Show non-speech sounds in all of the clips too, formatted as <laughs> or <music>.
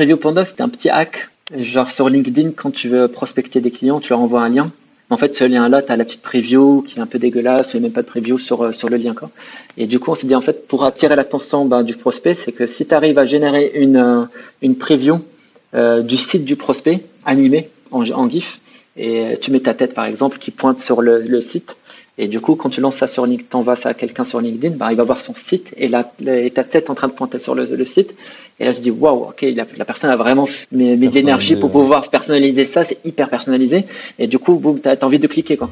Preview Panda, c'était un petit hack. Genre sur LinkedIn, quand tu veux prospecter des clients, tu leur envoies un lien. En fait, ce lien-là, tu as la petite preview qui est un peu dégueulasse, a même pas de preview sur, euh, sur le lien. Quoi. Et du coup, on s'est dit, en fait, pour attirer l'attention ben, du prospect, c'est que si tu arrives à générer une, euh, une preview euh, du site du prospect, animé en, en GIF, et tu mets ta tête, par exemple, qui pointe sur le, le site, et du coup, quand tu lances ça sur LinkedIn, t'envoies ça à quelqu'un sur LinkedIn, bah, il va voir son site et, la, ta tête en train de pointer sur le, le site. Et là, je dis, waouh, ok, la, la, personne a vraiment mis, mis de l'énergie pour pouvoir personnaliser ça. C'est hyper personnalisé. Et du coup, boum, t'as as envie de cliquer, quoi.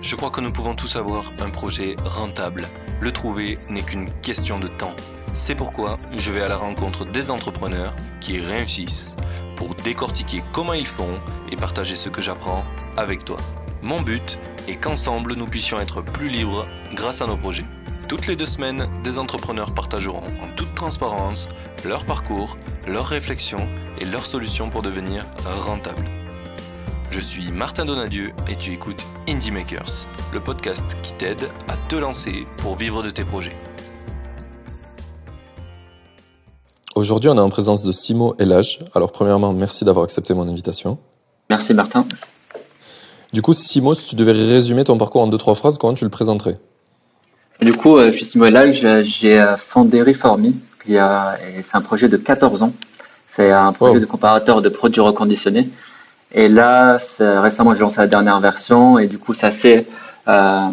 Je crois que nous pouvons tous avoir un projet rentable. Le trouver n'est qu'une question de temps. C'est pourquoi je vais à la rencontre des entrepreneurs qui réussissent pour décortiquer comment ils font et partager ce que j'apprends avec toi. Mon but est qu'ensemble nous puissions être plus libres grâce à nos projets. Toutes les deux semaines, des entrepreneurs partageront en toute transparence leur parcours, leurs réflexions et leurs solutions pour devenir rentables. Je suis Martin Donadieu et tu écoutes Indie Makers, le podcast qui t'aide à te lancer pour vivre de tes projets. Aujourd'hui, on est en présence de Simo Elage. Alors, premièrement, merci d'avoir accepté mon invitation. Merci Martin. Du coup, Simo, si tu devais résumer ton parcours en deux, trois phrases, comment tu le présenterais? Du coup, euh, je suis Simo Elage, j'ai euh, fondé Reformi, c'est un projet de 14 ans. C'est un projet de comparateur de produits reconditionnés. Et là, récemment, j'ai lancé la dernière version et du coup, c'est assez, euh,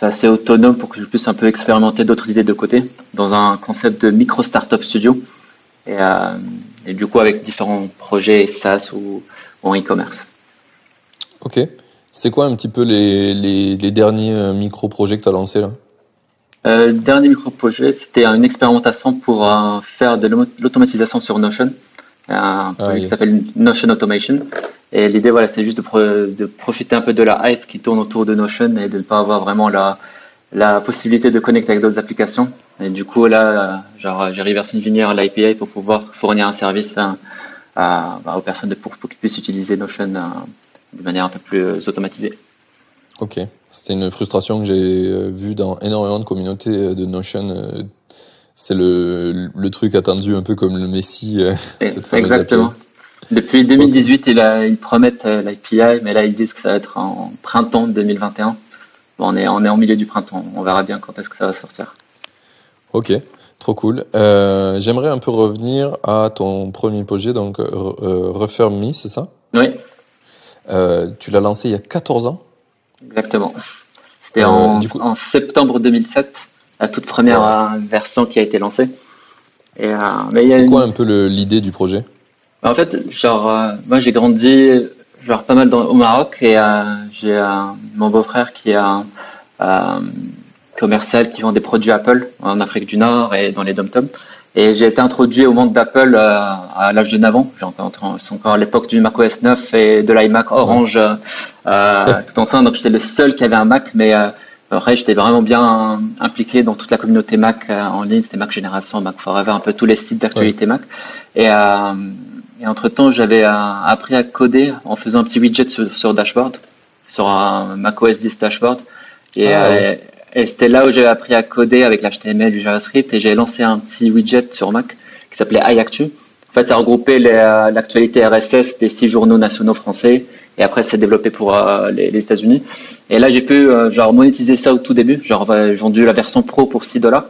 assez autonome pour que je puisse un peu expérimenter d'autres idées de côté dans un concept de micro startup studio. Et, euh, et du coup, avec différents projets SaaS ou, ou en e-commerce. Ok. C'est quoi un petit peu les, les, les derniers euh, micro-projets que tu as lancés là? Euh, dernier micro-projet, c'était une expérimentation pour euh, faire de l'automatisation sur Notion, un ah, qui s'appelle Notion Automation. Et l'idée, voilà, c'est juste de, de, profiter un peu de la hype qui tourne autour de Notion et de ne pas avoir vraiment la, la possibilité de connecter avec d'autres applications. Et du coup, là, genre, j'ai reversé engineer l'API pour pouvoir fournir un service à, à, aux personnes pour, pour qu'ils puissent utiliser Notion de manière un peu plus euh, automatisée. Ok, c'était une frustration que j'ai euh, vue dans énormément de communautés euh, de Notion. C'est le, le truc attendu un peu comme le Messi. <laughs> Exactement. Depuis 2018, ils, ils promettent l'API, mais là ils disent que ça va être en printemps 2021. Bon, on est, on est en milieu du printemps, on verra bien quand est-ce que ça va sortir. Ok, trop cool. Euh, J'aimerais un peu revenir à ton premier projet, donc euh, Refer Me, c'est ça? Oui. Euh, tu l'as lancé il y a 14 ans Exactement. C'était euh, en, en, septembre 2007, la toute première euh, version qui a été lancée. C'est quoi un peu l'idée du projet? Bah, En fait, genre, moi j'ai grandi genre pas mal dans, au Maroc et j'ai mon beau-frère qui est un commercial qui vend des produits Apple en Afrique du Nord et dans les dom-toms. Et j'ai été introduit au monde d'Apple euh, à l'âge de 9 ans. C'est encore à l'époque du Mac OS 9 et de l'iMac Orange euh, tout ensemble. Donc j'étais le seul qui avait un Mac, mais euh, après j'étais vraiment bien impliqué dans toute la communauté Mac euh, en ligne. C'était Mac Génération, Mac Forever, un peu tous les sites d'actualité Mac. Et, euh, et entre temps, j'avais appris à coder en faisant un petit widget sur, sur Dashboard, sur un Mac OS 10 Dashboard. Et, ah, et c'était là où j'ai appris à coder avec l'HTML, du JavaScript, et j'ai lancé un petit widget sur Mac qui s'appelait iActu. En fait, ça regroupait euh, l'actualité RSS des six journaux nationaux français, et après, c'est développé pour euh, les, États-Unis. Et là, j'ai pu euh, genre monétiser ça au tout début. Genre, j'ai vendu la version pro pour 6 dollars.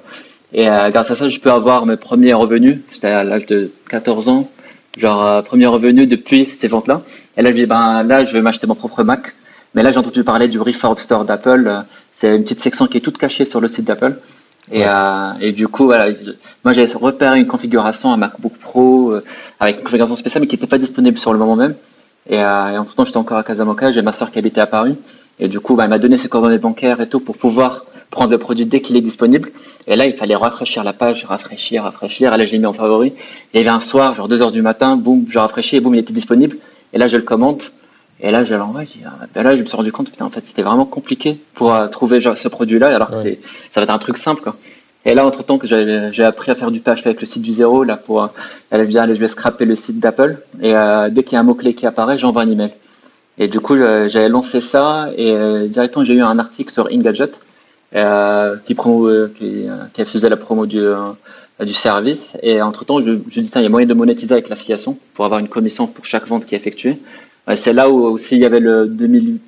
Et grâce à ça, je peux avoir mes premiers revenus. J'étais à l'âge de 14 ans. Genre, premiers revenus depuis ces ventes-là. Et là, je dis, ben là, je vais m'acheter mon propre Mac. Mais là, j'ai entendu parler du Reform Store d'Apple. C'est une petite section qui est toute cachée sur le site d'Apple. Et, euh, et, du coup, voilà, moi j'ai repéré une configuration, un MacBook Pro euh, avec une configuration spéciale, mais qui n'était pas disponible sur le moment même. Et, euh, et entre temps, j'étais encore à Casablanca, j'ai ma soeur qui habitait à Paris. Et du coup, bah, elle m'a donné ses coordonnées bancaires et tout pour pouvoir prendre le produit dès qu'il est disponible. Et là, il fallait rafraîchir la page, rafraîchir, rafraîchir. Et là, je l'ai mis en favori. Et il y avait un soir, genre 2 heures du matin, boum, je rafraîchis et boum, il était disponible. Et là, je le commande. Et là, je l'envoie, ah, ben là, je me suis rendu compte, putain, en fait, c'était vraiment compliqué pour euh, trouver genre, ce produit-là, alors que c'est, ça va être un truc simple, quoi. Et là, entre temps, que j'ai appris à faire du PHP avec le site du zéro, là, pour, elle vient, je vais scraper le site d'Apple, et euh, dès qu'il y a un mot-clé qui apparaît, j'envoie un email. Et du coup, j'avais lancé ça, et euh, directement, j'ai eu un article sur Engadget, euh, qui, promo, qui, qui, faisait la promo du, du service. Et entre-temps, je, je dis, il y a moyen de monétiser avec l'affiliation pour avoir une commission pour chaque vente qui est effectuée. C'est là où aussi il y avait le 2000,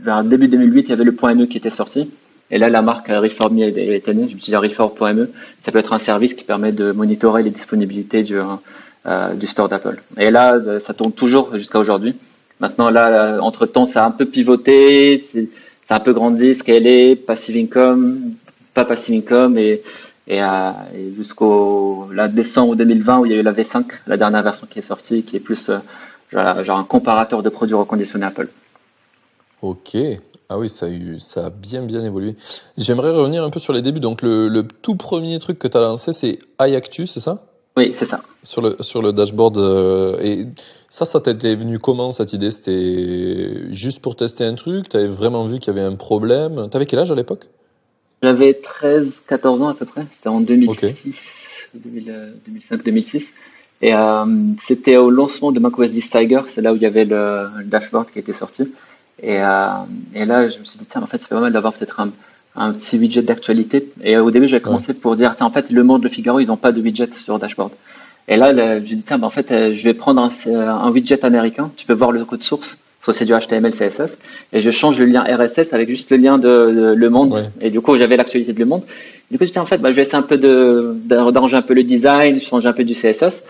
vers début 2008, il y avait le .me qui était sorti. Et là, la marque Reform est née. Je me Reform.me. Ça peut être un service qui permet de monitorer les disponibilités du, euh, du store d'Apple. Et là, ça tourne toujours jusqu'à aujourd'hui. Maintenant, là, entre temps, ça a un peu pivoté, c'est un peu grandi, scalé, passive income, pas passive income et et, euh, jusqu'au décembre 2020 où il y a eu la V5, la dernière version qui est sortie, qui est plus euh, genre, un comparateur de produits reconditionnés Apple. Ok. Ah oui, ça a, eu, ça a bien bien évolué. J'aimerais revenir un peu sur les débuts. Donc le, le tout premier truc que tu as lancé, c'est iActu, c'est ça? Oui, c'est ça. Sur le, sur le dashboard. Euh, et ça, ça t'était venu comment cette idée? C'était juste pour tester un truc? Tu avais vraiment vu qu'il y avait un problème? Tu avais quel âge à l'époque? J'avais 13, 14 ans à peu près. C'était en 2006, 2005, 2006. Et euh, c'était au lancement de macOS 10 Tiger. C'est là où il y avait le, dashboard qui était sorti. Et, euh, et, là, je me suis dit, tiens, en fait, c'est pas mal d'avoir peut-être un, un, petit widget d'actualité. Et au début, j'avais commencé pour dire, tiens, en fait, Le Monde, Le Figaro, ils n'ont pas de widget sur le dashboard. Et là, je me suis dit, tiens, ben, en fait, euh, je vais prendre un, un widget américain. Tu peux voir le code source c'est du HTML, CSS, et je change le lien RSS avec juste le lien de, Le Monde, et du coup j'avais l'actualité de Le Monde. Du coup, j'étais en fait, bah, je vais essayer un peu de d'arranger un peu le design, changer un peu du CSS.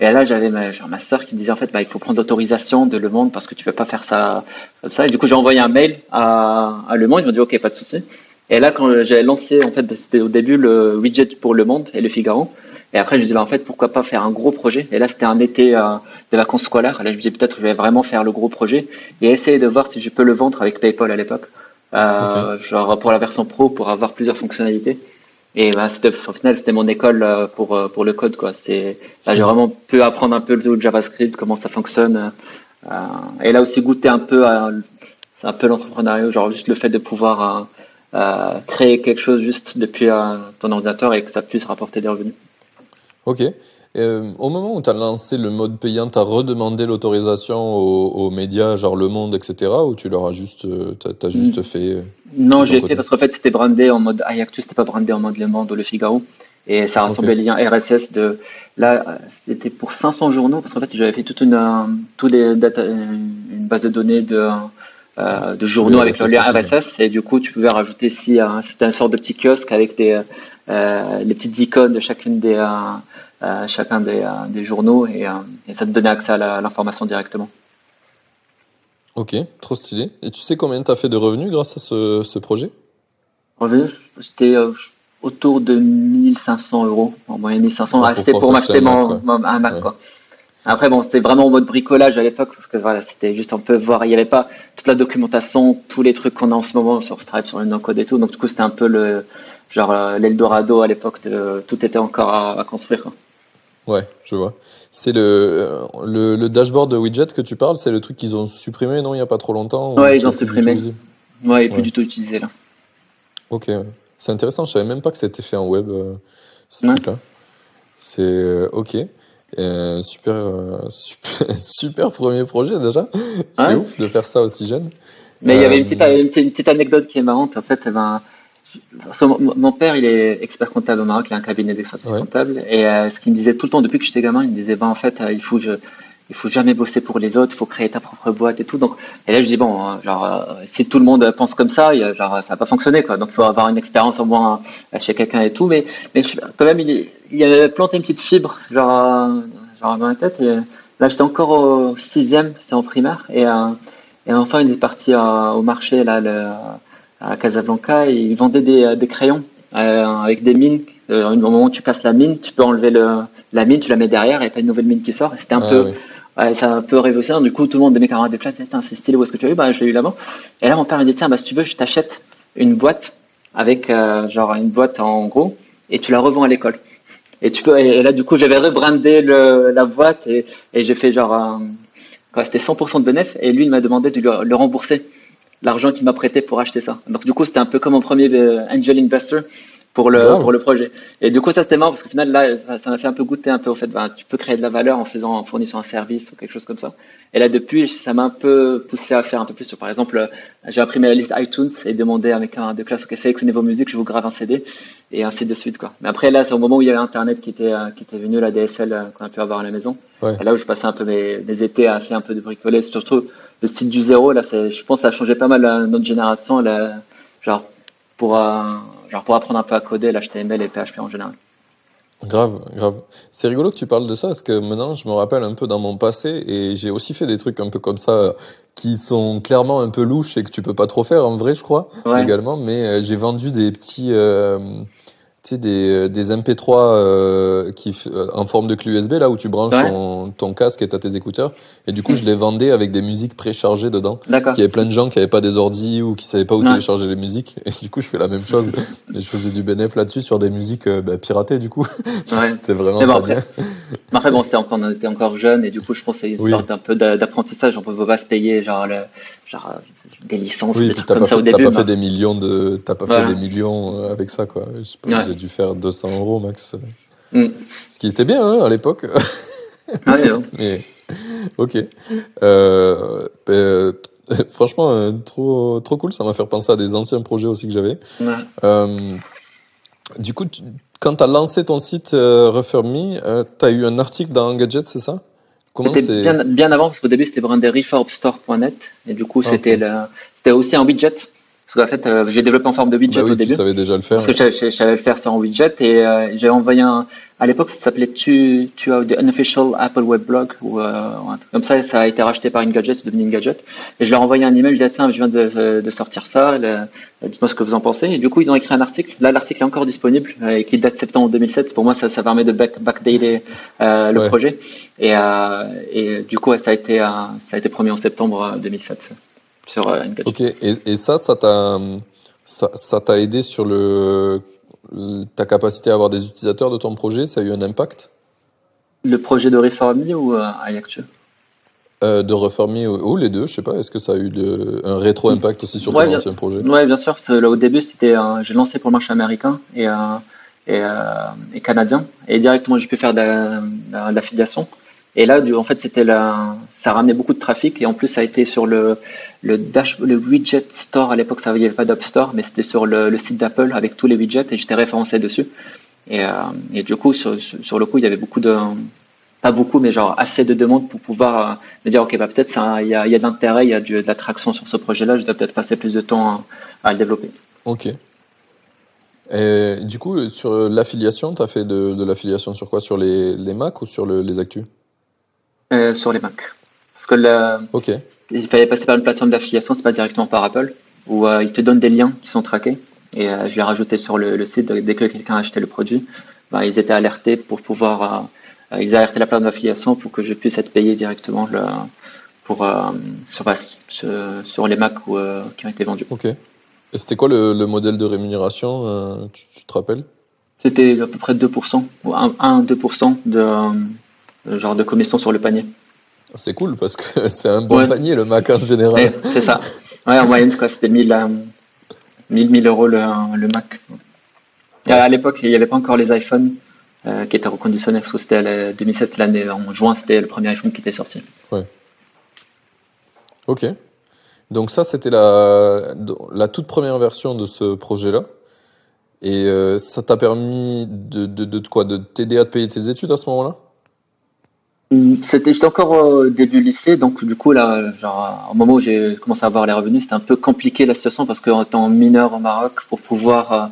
Et là, j'avais ma, genre, ma soeur qui me disait en fait, bah, il faut prendre l'autorisation de Le Monde parce que tu peux pas faire ça comme ça. Et du coup, j'ai envoyé un mail à, à Le Monde. Ils m'ont dit ok, pas de souci. Et là, quand j'ai lancé, en fait, c'était au début le widget pour Le Monde et Le Figaro. Et après, je me dis, bah, en fait, pourquoi pas faire un gros projet? Et là, c'était un été euh, de vacances scolaires. Là, je me dis, peut-être, je vais vraiment faire le gros projet et essayer de voir si je peux le vendre avec PayPal à l'époque. Euh, Genre pour la version pro, pour avoir plusieurs fonctionnalités. Et bah, c'était, au final, c'était mon école euh, pour, euh, pour le code. Quoi. C'est, là, j'ai vraiment pu apprendre un peu le JavaScript, comment ça fonctionne. Euh, et là aussi, goûter un peu à un peu l'entrepreneuriat, genre juste le fait de pouvoir euh, créer quelque chose juste depuis ton ordinateur et que ça puisse rapporter des revenus. Ok. Euh, au moment où tu as lancé le mode payant, tu as redemandé l'autorisation aux, médias, genre Le Monde, etc., ou tu leur as juste, euh, as, juste mm. fait euh, Non, j'ai fait parce qu'en fait, c'était brandé en mode iActu, c'était pas brandé en mode Le Monde ou Le Figaro. Et ça rassemblait les liens RSS de. Là, c'était pour 500 journaux, parce qu'en fait, j'avais fait toute une, tous les data, une base de données de, de journaux avec le lien RSS, et du coup, tu pouvais rajouter si c'était une sorte de petit kiosque avec des, les petites icônes de chacune des chacun des, euh, des journaux et, euh, et, ça te donnait accès à l'information directement. Ok, trop stylé. Et tu sais combien tu as fait de revenus grâce à ce, ce projet? Revenus, c'était euh, autour de 1500 euros, en moyenne 1500. Ah, c'était pour m'acheter mon, un Mac. Quoi. Après, bon, c'était vraiment en mode bricolage à l'époque, parce que voilà, c'était juste un peu voir, il n'y avait pas toute la documentation, tous les trucs qu'on a en ce moment sur Stripe, sur le no-code et tout. Donc, du coup, c'était un peu le, genre, l'Eldorado à l'époque, tout était encore à, à construire. Quoi. Ouais, je vois. C'est le, le, le, dashboard de widget que tu parles, c'est le truc qu'ils ont supprimé, non, il n'y a pas trop longtemps Ouais, ils ont supprimé. Ouais, il n'est plus du tout utilisé là. Ok, c'est intéressant, je savais même pas que c'était fait en web, euh, ce. C'est euh, ok. Euh, super, super, <laughs> super, premier projet déjà. C'est ouf de faire ça aussi jeune. Mais il y avait une petite, une petite, anecdote qui est marrante. En fait, eh ben, mon père, il est expert comptable au Maroc, il a un cabinet d'expertise comptable. Et euh, ce qu'il me disait tout le temps, depuis que j'étais gamin, il me disait, bah, en fait, euh, il faut, je, il faut jamais bosser pour les autres, il faut créer ta propre boîte et tout. Donc, et là, je dis, bon, hein, genre, euh, si tout le monde pense comme ça, genre, ça va pas fonctionner, quoi. Donc, il faut avoir une expérience au moins chez quelqu'un et tout. Mais, mais quand même, il, il avait planté une petite fibre, genre, genre dans la tête. Et là, j'étais encore au sixième, c'est en primaire. Et, et enfin, il est parti au marché, là, le, à Casablanca et ils vendaient des, euh, des crayons euh, avec des mines. Euh, au moment où tu casses la mine, tu peux enlever le, la mine, tu la mets derrière et tu as une nouvelle mine qui sort. C'était un ah peu. Ouais, ça a un peu révolutionnaire. Du coup, tout le monde de mes camarades de classe disait, c'est stylé, où est-ce que tu as eu Bah, je l'ai eu là-bas. Et là, mon père me dit, tiens, bah, si tu veux, je t'achète une boîte avec, genre, une boîte en gros, et tu la revends à l'école. Et tu peux, et là, du coup, j'avais rebrandé le, la boîte et, et j'ai fait genre, c'était 100% de bénéfice et lui, il m'a demandé de le rembourser l'argent qu'il m'a prêté pour acheter ça. Donc du coup, c'était un peu comme mon premier euh, angel investor. pour le pour le projet. Et du coup, ça c'était marrant parce qu'au final là, ça m'a fait un peu goûter un peu au fait, ben, tu peux créer de la valeur en faisant en fournissant un service ou quelque chose comme ça. Et là depuis, ça m'a un peu poussé à faire un peu plus. Par exemple, j'ai imprimé la liste iTunes et demandé à mes camarades de classe ok sélectionnez vos musiques, je vous grave un CD et ainsi de suite quoi. Mais après là, c'est au moment où il y avait Internet qui était qui était venu la DSL euh, qu'on a pu avoir à la maison. Et là où je passais un peu mes, mes étés à assez un peu de bricoler, surtout le site du zéro là, je pense ça a changé pas mal euh, notre génération. Là, genre pour genre pour apprendre un peu à coder l'HTML et PHP en général. Grave, grave. C'est rigolo que tu parles de ça parce que maintenant je me rappelle un peu dans mon passé et j'ai aussi fait des trucs un peu comme ça euh, qui sont clairement un peu louches et que tu peux pas trop faire en vrai, je crois, également. Mais euh, j'ai vendu des petits, euh, sais, des, euh, des MP3 euh, qui, euh, en forme de clé USB, là où tu branches ton, ton casque et t'as tes écouteurs. Et du coup, hmm. je les vendais avec des musiques préchargées dedans. Parce qu'il y avait plein de gens qui avaient pas des ordi ou qui savaient pas où télécharger les musiques. Et du coup, je fais la même chose. et je faisais du bénéf là-dessus sur des musiques bah, piratées, du coup. Ouais. <laughs> C'était vraiment pas après, bien. <laughs> après, bon, c'était encore, on était encore jeune et du coup, je pense que c'est une sorte un peu d'apprentissage. On peut pas se payer, genre, le, genre des licences oui, des trucs comme ça au début. T'as pas fait des millions de, t'as pas fait des millions euh, avec ça, quoi. Je pense j'ai dû faire 200 euros max. Mm. Ce qui était bien, hein, à l'époque. Ah, ouais, <laughs> Mais, ok. Euh, euh, <laughs> franchement, euh, trop, trop cool. Ça m'a fait penser à des anciens projets aussi que j'avais. Euh, du coup, tu, quand t'as lancé ton site Referme euh, t'as eu un article dans Engadget, c'est ça? C'était bien, bien, avant, parce qu'au début, c'était brandé reformstore.net. Et du coup, c'était c'était aussi un widget. Parce qu'en fait, euh, j'ai développé en forme de widget bah au début. Tu savais déjà le faire. Parce que je savais le faire sur un widget. Et euh, j'ai envoyé un, à l'époque, ça s'appelait tu, tu as the unofficial Apple web blog ou, euh, comme ça. Ça a été racheté par Engadget, c'est devenu Engadget. Et je leur ai envoyé un email. Je dit tiens, je viens de, de sortir ça. Dites-moi ce que vous en pensez. Et du coup, ils ont écrit un article. Là, l'article est encore disponible euh, et qui date septembre 2007. Pour moi, ça, ça permet de back, backdater euh, le projet. Et, euh, et du coup, ça a été ça a été promis en septembre 2007 sur. Ok. Et, et ça, ça t'a ça, ça t'a aidé sur le ta capacité à avoir des utilisateurs de ton projet, ça a eu un impact? Le projet de Reformi ou euh, euh, De Reformi ou, les deux, je sais pas. Est-ce que ça a eu de, un rétro-impact aussi sur ton ancien projet? Oui, bien sûr. Là, au début, c'était j'ai lancé pour le marché américain et, euh, et, euh, et, canadien. Et directement, j'ai pu faire de, de l'affiliation. Et là, en fait, c'était ça ramenait beaucoup de trafic et en plus, ça a été sur le, widget store. À l'époque, ça n'y avait pas d'App Store, mais c'était sur le, site d'Apple avec tous les widgets et j'étais référencé dessus. Et, euh, du coup, sur, le coup, il y avait beaucoup de, pas beaucoup, mais genre assez de demandes pour pouvoir euh, me dire, ok, bah peut-être il y a, y de l'intérêt, il y a de, l'attraction sur ce projet-là. Je dois peut-être passer plus de temps à, le développer. Ok. Et du coup, sur l'affiliation, tu as fait de, l'affiliation sur quoi? Sur les, les Mac ou sur le, les Actus? Euh, sur les Mac. Parce que le, il fallait passer par une plateforme d'affiliation, c'est pas directement par Apple, où euh, ils te donnent des liens qui sont traqués. Et euh, je l'ai rajouté sur le, site dès que quelqu'un a acheté le produit. Bah, ils étaient alertés pour pouvoir. ils alertaient la plateforme d'affiliation pour que je puisse être payé directement le, pour, sur, bah, sur, les Mac où, qui ont été vendus. Ok. Et c'était quoi le, modèle de rémunération tu, te rappelles? C'était à peu près 2%, ou 1-2% de euh, genre de commission sur le panier. C'est cool parce que <laughs> c'est un bon panier le Mac en général. c'est ça. Ouais, en moyenne, c'était 1000, 1000, euros le, le Mac. À l'époque, il n'y avait pas encore les iPhones euh, qui étaient reconditionnés parce que c'était 2007, l'année en juin, c'était le premier iPhone qui était sorti. Ouais. Ok. Donc ça, c'était la, la toute première version de ce projet-là. Et euh, ça t'a permis de, de, de, quoi? De t'aider à te payer tes études à ce moment-là? C'était j'étais encore au début lycée, donc du coup là, genre au moment où j'ai commencé à avoir les revenus, c'était un peu compliqué la situation parce qu'en étant mineur au Maroc, pour pouvoir euh,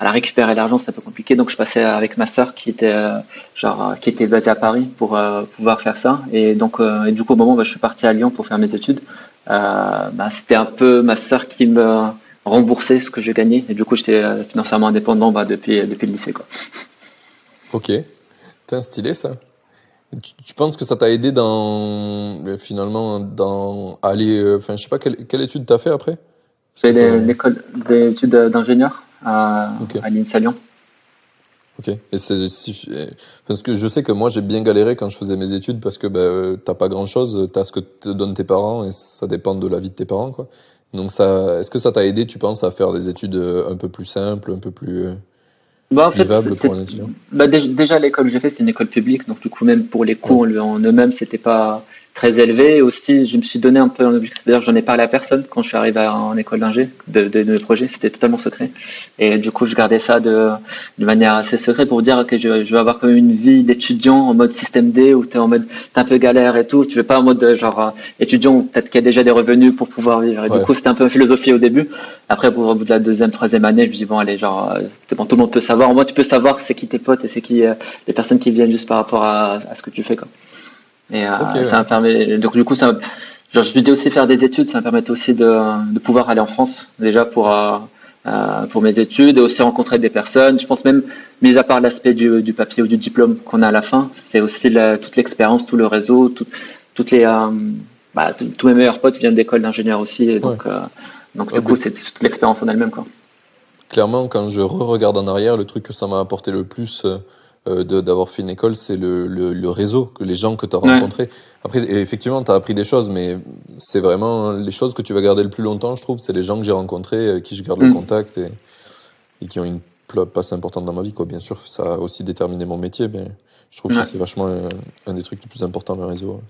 à la récupérer l'argent, c'était un peu compliqué. Donc je passais avec ma sœur qui était euh, genre qui était basée à Paris pour euh, pouvoir faire ça. Et donc et du coup au moment où bah, je suis parti à Lyon pour faire mes études, bah, c'était un peu ma sœur qui me remboursait ce que je gagnais. Et du coup j'étais financièrement indépendant bah, depuis depuis le lycée quoi. Ok, t'es stylé ça. Tu, penses que ça t'a aidé dans euh, finalement dans aller euh, enfin je sais pas quelle, quelle étude t'as fait après? J'ai fait l'école d'études d'ingénieur à, à l'INSA Lyon. Ok. Et c'est parce que je sais que moi j'ai bien galéré quand je faisais mes études parce que ben, t'as pas grand chose, t'as ce que te donnent tes parents et ça dépend de la vie de tes parents quoi. Donc ça, est-ce que ça t'a aidé, tu penses, à faire des études euh, un peu plus simples, un peu plus bah, en fait, bah, déjà, l'école que j'ai fait, c'est une école publique, donc du coup, même pour les cours en eux-mêmes, c'était pas très élevé. aussi, je me suis donné un peu un objectif, c'est-à-dire j'en ai parlé à personne quand je suis arrivé en école d'ingé de, de, de, mes projets, c'était totalement secret. Et du coup, je gardais ça de, de manière assez secrète pour dire que je, je vais avoir quand même une vie d'étudiant en mode système D où tu es en mode t'es un peu galère et tout. Tu veux pas en mode genre euh, étudiant peut-être qu'il y a déjà des revenus pour pouvoir vivre. Et du coup, c'était un peu philosophie au début. Après, pour au bout de la deuxième, troisième année, je me dis bon, allez, genre, euh, bon, tout le monde peut savoir. Moi, tu peux savoir c'est qui tes potes et c'est qui euh, les personnes qui viennent juste par rapport à, à ce que tu fais, quoi. Et euh, ça me permet. Donc du coup, ça, genre, je me dis aussi faire des études, ça me permet aussi de, de pouvoir aller en France déjà pour euh, euh, pour mes études et aussi rencontrer des personnes. Je pense même, mis à part l'aspect du, du, papier ou du diplôme qu'on a à la fin, c'est aussi la, toute l'expérience, tout le réseau, tout, toutes les euh, bah, tous mes meilleurs potes viennent d'école d'ingénieur aussi, et donc euh, donc du coup, c'est toute l'expérience en elle-même quoi. Clairement, quand je re-regarde en arrière, le truc que ça m'a apporté le plus d'avoir fait une école, c'est le, le, le, réseau, que les gens que tu as rencontrés. Après, effectivement, tu as appris des choses, mais c'est vraiment les choses que tu vas garder le plus longtemps, je trouve. C'est les gens que j'ai rencontrés, qui je garde le mm. contact et, et, qui ont une place importante dans ma vie. Quoi. Bien sûr, ça a aussi déterminé mon métier, mais je trouve que c'est vachement un, des trucs les plus importants, le réseau.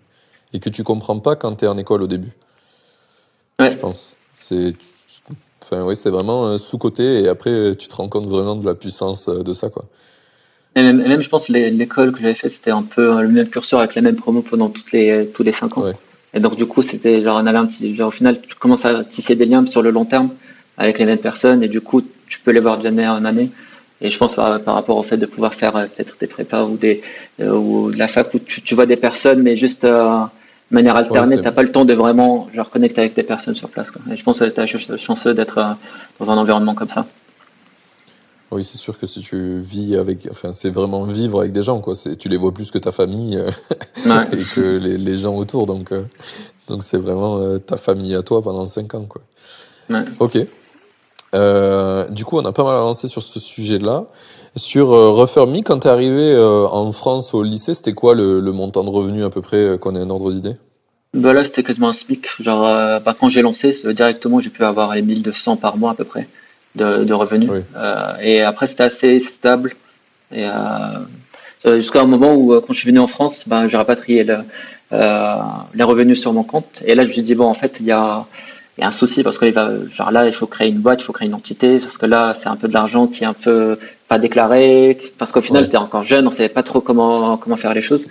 Et que tu comprends pas quand tu es en école au début. Ouais. Je pense. C'est. Enfin, oui, c'est vraiment sous-côté et après, tu te rends compte vraiment de la puissance de ça, quoi. Et même, je pense, l'école que j'avais fait, c'était un peu le même curseur avec la même promo pendant toutes les, tous les cinq ans. Et donc, du coup, c'était genre, on avait un petit, genre, au final, tu commences à tisser des liens sur le long terme avec les mêmes personnes et du coup, tu peux les voir d'année en année. Et je pense par, par, rapport au fait de pouvoir faire euh, peut-être des prépas ou des euh, ou de la fac où tu, tu, vois des personnes, mais juste euh, de manière alternée, t'as pas le temps de vraiment genre connecter avec des personnes sur place. Quoi. Et je pense que t'as chanceux d'être dans un environnement comme ça. Oui, c'est sûr que si tu vis avec, enfin, c'est vraiment vivre avec des gens, quoi. C'est, tu les vois plus que ta famille euh, <laughs> et que les, les, gens autour, donc, euh, donc c'est vraiment euh, ta famille à toi pendant cinq ans, quoi. Ouais. Ok. du coup, on a pas mal avancé sur ce sujet-là. Sur Refer quand tu es arrivé en France au lycée, c'était quoi le, le, montant de revenus à peu près qu'on ait un ordre d'idée? Bah là, c'était quasiment un SMIC. Genre, bah, quand j'ai lancé, directement, j'ai pu avoir les 1200 par mois à peu près de, de revenus. Euh, et après, c'était assez stable. Et euh, jusqu'à un moment où, euh, quand je suis venu en France, ben, j'ai rapatrié le, euh, les revenus sur mon compte. Et là, je me suis dit, bon, en fait, il y a, il y a un souci parce que va, genre là, il faut créer une boîte, il faut créer une entité, parce que là, c'est un peu de l'argent qui est un peu pas déclaré, parce qu'au final, tu es encore jeune, on savait pas trop comment, comment faire les choses.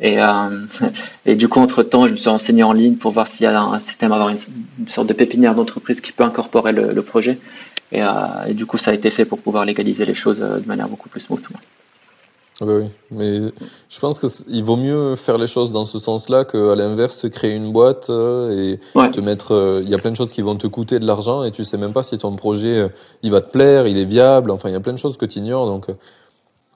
Et, euh, <laughs> et du coup, entre-temps, je me suis renseigné en ligne pour voir s'il y a un système, avoir une, une sorte de pépinière d'entreprise qui peut incorporer le, le projet. Et, euh, et, du coup, ça a été fait pour pouvoir légaliser les choses euh, de manière beaucoup plus smooth. Ah bah oui, mais je pense qu'il vaut mieux faire les choses dans ce sens-là qu'à l'inverse, créer une boîte et te mettre. Il y a plein de choses qui vont te coûter de l'argent et tu sais même pas si ton projet il va te plaire, il est viable. Enfin, il y a plein de choses que tu ignores. Donc,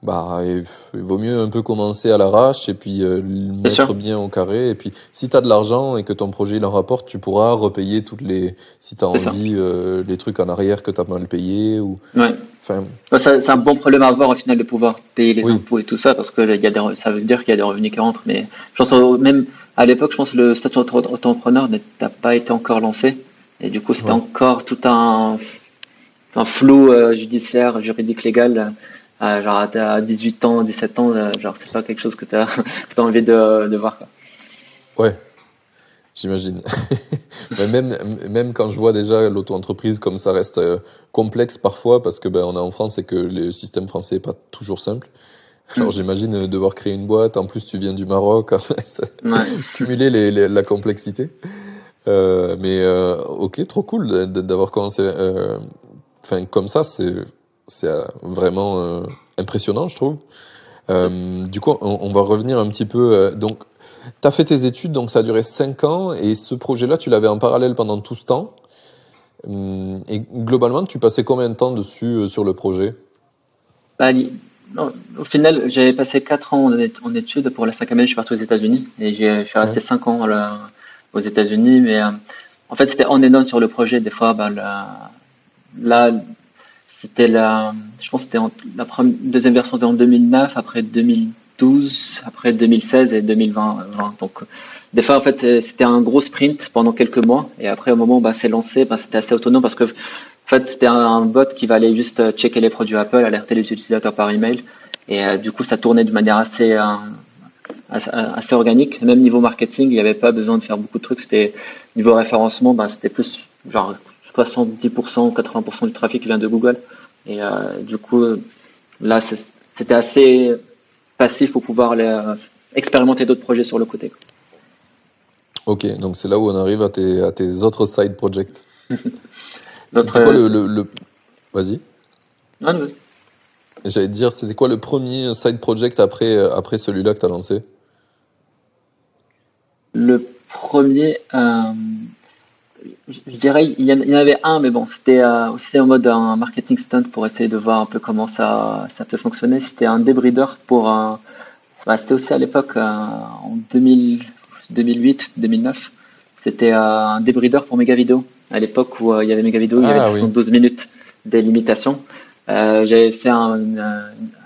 bah, il vaut mieux un peu commencer à l'arrache et puis euh, mettre bien au carré. Et puis, si tu as de l'argent et que ton projet il en rapporte, tu pourras repayer toutes les, si tu as envie, euh, les trucs en arrière que tu as mal payé. Ou... Ouais. Enfin, c'est un bon problème à avoir au final de pouvoir payer les impôts et tout ça parce que y a des, ça veut dire qu'il y a des revenus qui rentrent. Mais je pense même à l'époque, je pense que le statut d'entrepreneur n'a pas été encore lancé. Et du coup, c'était encore tout un, un flou euh, judiciaire, juridique, légal euh, genre à 18 ans, 17 ans, euh, genre c'est pas quelque chose que tu as, as, envie de, de voir. Quoi. Ouais, j'imagine. <laughs> même, même quand je vois déjà l'auto-entreprise comme ça reste euh, complexe parfois parce que ben, on est en France et que le système français est pas toujours simple. Alors mm. j'imagine devoir créer une boîte, en plus tu viens du Maroc, <laughs> ouais. <laughs> cumuler les, les, la complexité. Euh, mais euh, ok, trop cool d'avoir commencé enfin comme ça, c'est c'est euh, vraiment euh, impressionnant, je trouve. Euh, du coup, on, va revenir un petit peu. donc, tu as fait tes études, donc ça a duré 5 ans, et ce projet-là, tu l'avais en parallèle pendant tout ce temps. Et globalement, tu passais combien de temps dessus sur le projet? Bah, Au final, j'avais passé 4 ans en études. Pour la cinquième année, je suis parti aux États-Unis. Et je suis resté 5 ans aux États-Unis. Mais en fait, c'était en et non sur le projet. Des fois, bah, là, c'était la, je pense c'était la première, deuxième version c'était en 2009, après 2012, après 2016 et 2020. Donc, des fois, en fait, c'était un gros sprint pendant quelques mois. Et après, au moment où bah, c'est lancé, bah, c'était assez autonome parce que fait, c'était un, bot qui va aller juste checker les produits Apple, alerter les utilisateurs par email. Et du coup, ça tournait de manière assez, assez, organique. Même niveau marketing, il n'y avait pas besoin de faire beaucoup de trucs. C'était niveau référencement, ben, c'était plus genre 70% ou 80% du trafic vient de Google. Et du coup, là, c'était assez passif pour pouvoir euh, expérimenter d'autres projets sur le côté. Ok, donc c'est là où on arrive à tes, à tes autres side projects. <laughs> c'était quoi le, le, Vas-y. J'allais te dire, c'était quoi le premier side project après, après celui-là que tu as lancé? Le premier, euh, je, dirais, il y, en, avait un, mais bon, c'était euh, aussi en mode un marketing stunt pour essayer de voir un peu comment ça, ça peut fonctionner. C'était un débrideur pour un. Bah, c'était aussi à l'époque, euh, en 2008, 2009. C'était euh, un débrideur pour Megavideo. À l'époque où il y avait Megavideo, il y avait 72 ah minutes de limitation. J'avais fait un,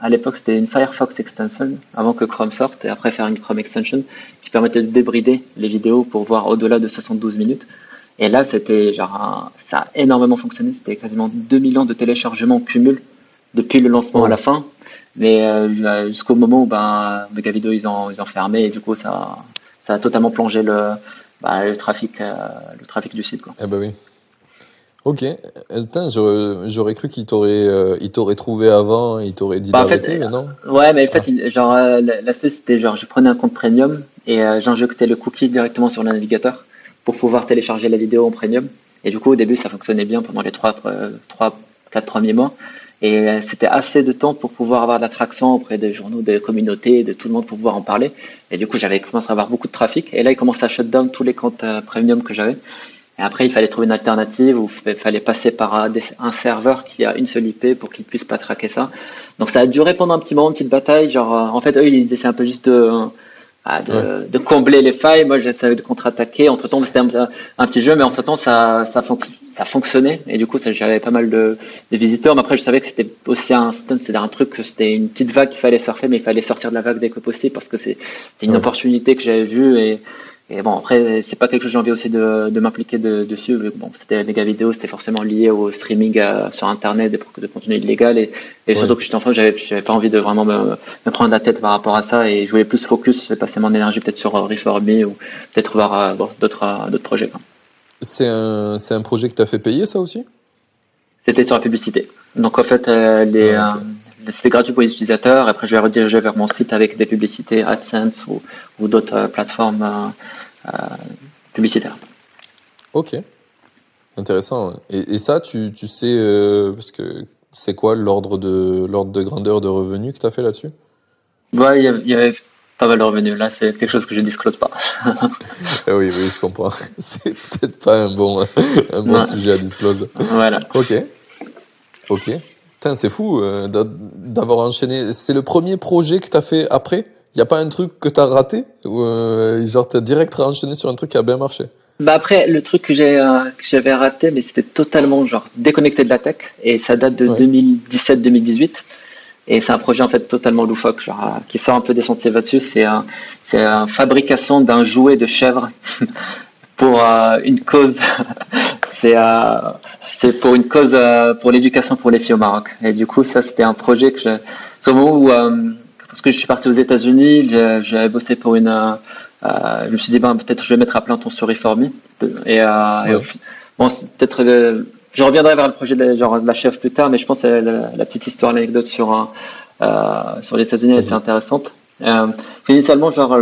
à l'époque, c'était une Firefox extension avant que Chrome sorte et après faire une Chrome extension qui permettait de débrider les vidéos pour voir au-delà de 72 minutes. Et là, c'était genre, ça a énormément fonctionné. C'était quasiment 2 millions de téléchargements cumul depuis le lancement à la fin. Mais euh, jusqu'au moment où ben, Megavideo ils ont, ils ont fermé et du coup ça, ça a totalement plongé le, bah, le, trafic, euh, le trafic du site. Quoi. Eh ben oui. Ok. Euh, j'aurais cru qu'il t'aurait euh, trouvé avant, il t'aurait dit bah, d'arrêter, mais non Ouais, mais en fait, ah. genre, la, c'était genre, je prenais un compte premium et j'injectais le cookie directement sur le navigateur pour pouvoir télécharger la vidéo en premium. Et du coup, au début, ça fonctionnait bien pendant les 3, 3 4 premiers mois. Et euh, c'était assez de temps pour pouvoir avoir de l'attraction auprès des journaux, des communautés, de tout le monde pour pouvoir en parler. Et du coup, j'avais commencé à avoir beaucoup de trafic. Et là, il commençait à shut down tous les comptes euh, premium que j'avais. Et après, il fallait trouver une alternative où il fallait passer par un serveur qui a une seule IP pour qu'il puisse pas traquer ça. Donc ça a duré pendant un petit moment, une petite bataille. Genre, euh, en fait, eux, ils essaient un peu juste de ah, de, de, combler les failles. Moi, j'essayais de contre-attaquer. Entre temps, c'était un, petit jeu, mais entre temps, ça, ça, ça fonctionnait. Et du coup, j'avais pas mal de, de, visiteurs. Mais après, je savais que c'était aussi un stunt, c'est un truc que c'était une petite vague qu'il fallait surfer, mais il fallait sortir de la vague dès que possible parce que c'est une opportunité que j'avais vue et et bon, après, c'est pas quelque chose que j'ai envie aussi de, de m'impliquer de, dessus. Bon, c'était des gars vidéo, c'était forcément lié au streaming euh, sur Internet, de, de contenu illégal. Et, et surtout que j'étais enfant, j'avais, j'avais pas envie de vraiment me, me, prendre la tête par rapport à ça. Et je voulais plus focus, passer mon énergie peut-être sur uh, Me ou peut-être voir euh, d'autres, euh, d'autres projets. C'est un, c'est un projet que tu as fait payer, ça aussi? C'était sur la publicité. Donc en fait, les, ah, c'était gratuit pour les utilisateurs. Après, je vais rediriger vers mon site avec des publicités AdSense ou, ou d'autres euh, plateformes euh, euh, publicitaires. Ok, intéressant. Et, et ça, tu, tu sais, parce que c'est quoi l'ordre de l'ordre de grandeur de revenus que tu as fait là-dessus? Ouais, il y, avait pas mal de revenus. Là, c'est quelque chose que je ne disclose pas. Ah <laughs> oui, oui, je comprends. <laughs> C'est peut-être pas un bon, un bon sujet à disclose. Voilà. Ok. Ok c'est fou euh, d'avoir enchaîné. C'est le premier projet que tu as fait après? Il n'y a pas un truc que tu as raté Ou euh, genre tu as direct enchaîné sur un truc qui a bien marché? Bah après, le truc que euh, j'avais raté, mais c'était totalement genre déconnecté de la tech, et ça date de 2017-2018. Et c'est un projet en fait totalement loufoque, genre qui sort un peu des sentiers battus. C'est un, c'est une fabrication d'un jouet de chèvre <laughs> pour une cause. <laughs> c'est c'est pour une cause euh, pour l'éducation pour les filles au Maroc. Et du coup, ça, c'était un projet que je, au moment où, euh, parce que je suis parti aux États-Unis, j'avais bossé pour une, euh, je me suis dit, ben, peut-être je vais mettre à plein temps sur Reformi. Et, et bon, peut-être, je reviendrai vers le projet de, genre, la chef plus tard, mais je pense que la, petite histoire, l'anecdote sur, sur les États-Unis, c'est intéressante. Euh, initialement, genre,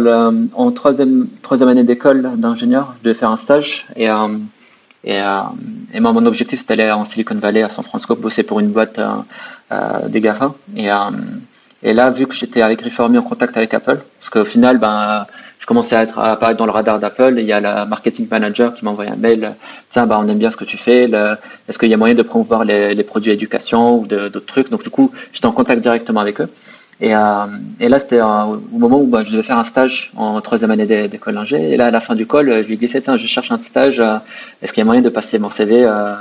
en troisième, troisième année d'école d'ingénieur, je devais faire un stage et, et, euh, et moi, mon objectif, c'était d'aller en Silicon Valley, à San Francisco, bosser pour une boîte euh, euh des GAFA. Et, euh, et là, vu que j'étais avec Reformi en contact avec Apple, parce qu'au final, ben, je commençais à, être, à apparaître dans le radar d'Apple, il y a la marketing manager qui m'a envoyé un mail, tiens, ben, on aime bien ce que tu fais, est-ce qu'il y a moyen de promouvoir les, les produits éducation ou d'autres trucs? Donc, du coup, j'étais en contact directement avec eux. Et, euh, et là, c'était au moment où bah, je devais faire un stage en troisième année d'école d'ingé. Et là, à la fin du call, je lui ai glissé, tiens, je cherche un stage. Euh, est-ce qu'il y a moyen de passer mon CV euh,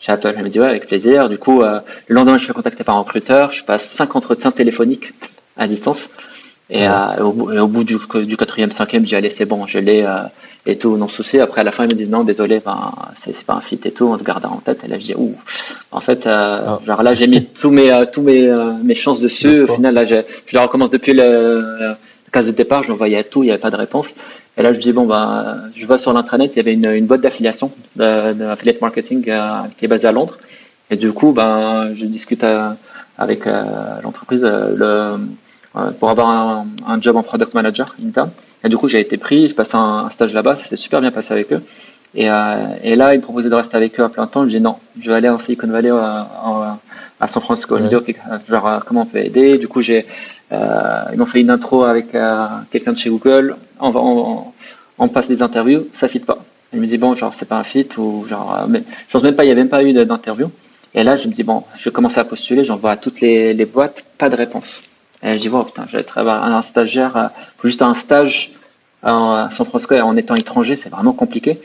chez Apple? Elle m'a dit, ouais, avec plaisir. Du coup, le lendemain, je suis contacté par un recruteur. Je passe cinq entretiens téléphoniques à distance. Et, au, bout du, du quatrième, cinquième, j'ai allé, c'est bon, je l'ai et tout, non souci. Après, à la fin, ils me disent non, désolé, ben, c'est pas un fit et tout, on se garde en tête. Et là, je dis, ouh, en fait, ah. genre là, j'ai mis <laughs> tous mes, tous mes, mes chances dessus. Au final, là, je, je recommence depuis le, case de départ, je voyais tout, il n'y avait pas de réponse. Et là, je dis, bon, bah, je vois sur l'intranet, il y avait une, une boîte d'affiliation, d'affiliate marketing euh, qui est basée à Londres. Et du coup, ben, je discute euh, avec euh, l'entreprise le, pour avoir un, un, job en product manager interne. Et du coup, j'ai été pris, je passe un, stage là-bas, ça s'est super bien passé avec eux. Et, et, là, ils me proposaient de rester avec eux à plein temps. Je dis non, je vais aller en Silicon Valley à San Francisco. Ils me disent, genre, comment on peut aider? Du coup, j'ai euh, ils m'ont fait une intro avec euh, quelqu'un de chez Google. On, va, on, passe des interviews, ça fit pas. Il me dit bon, genre c'est pas un fit ou genre, euh, mais je pense même pas, il y avait même pas eu d'interview. Et là, je me dis bon, je commence à postuler, j'envoie à toutes les, les, boîtes, pas de réponse. Et je dis bon, putain, je vais travailler un stagiaire, juste un stage en San Francisco en étant étranger, c'est vraiment compliqué.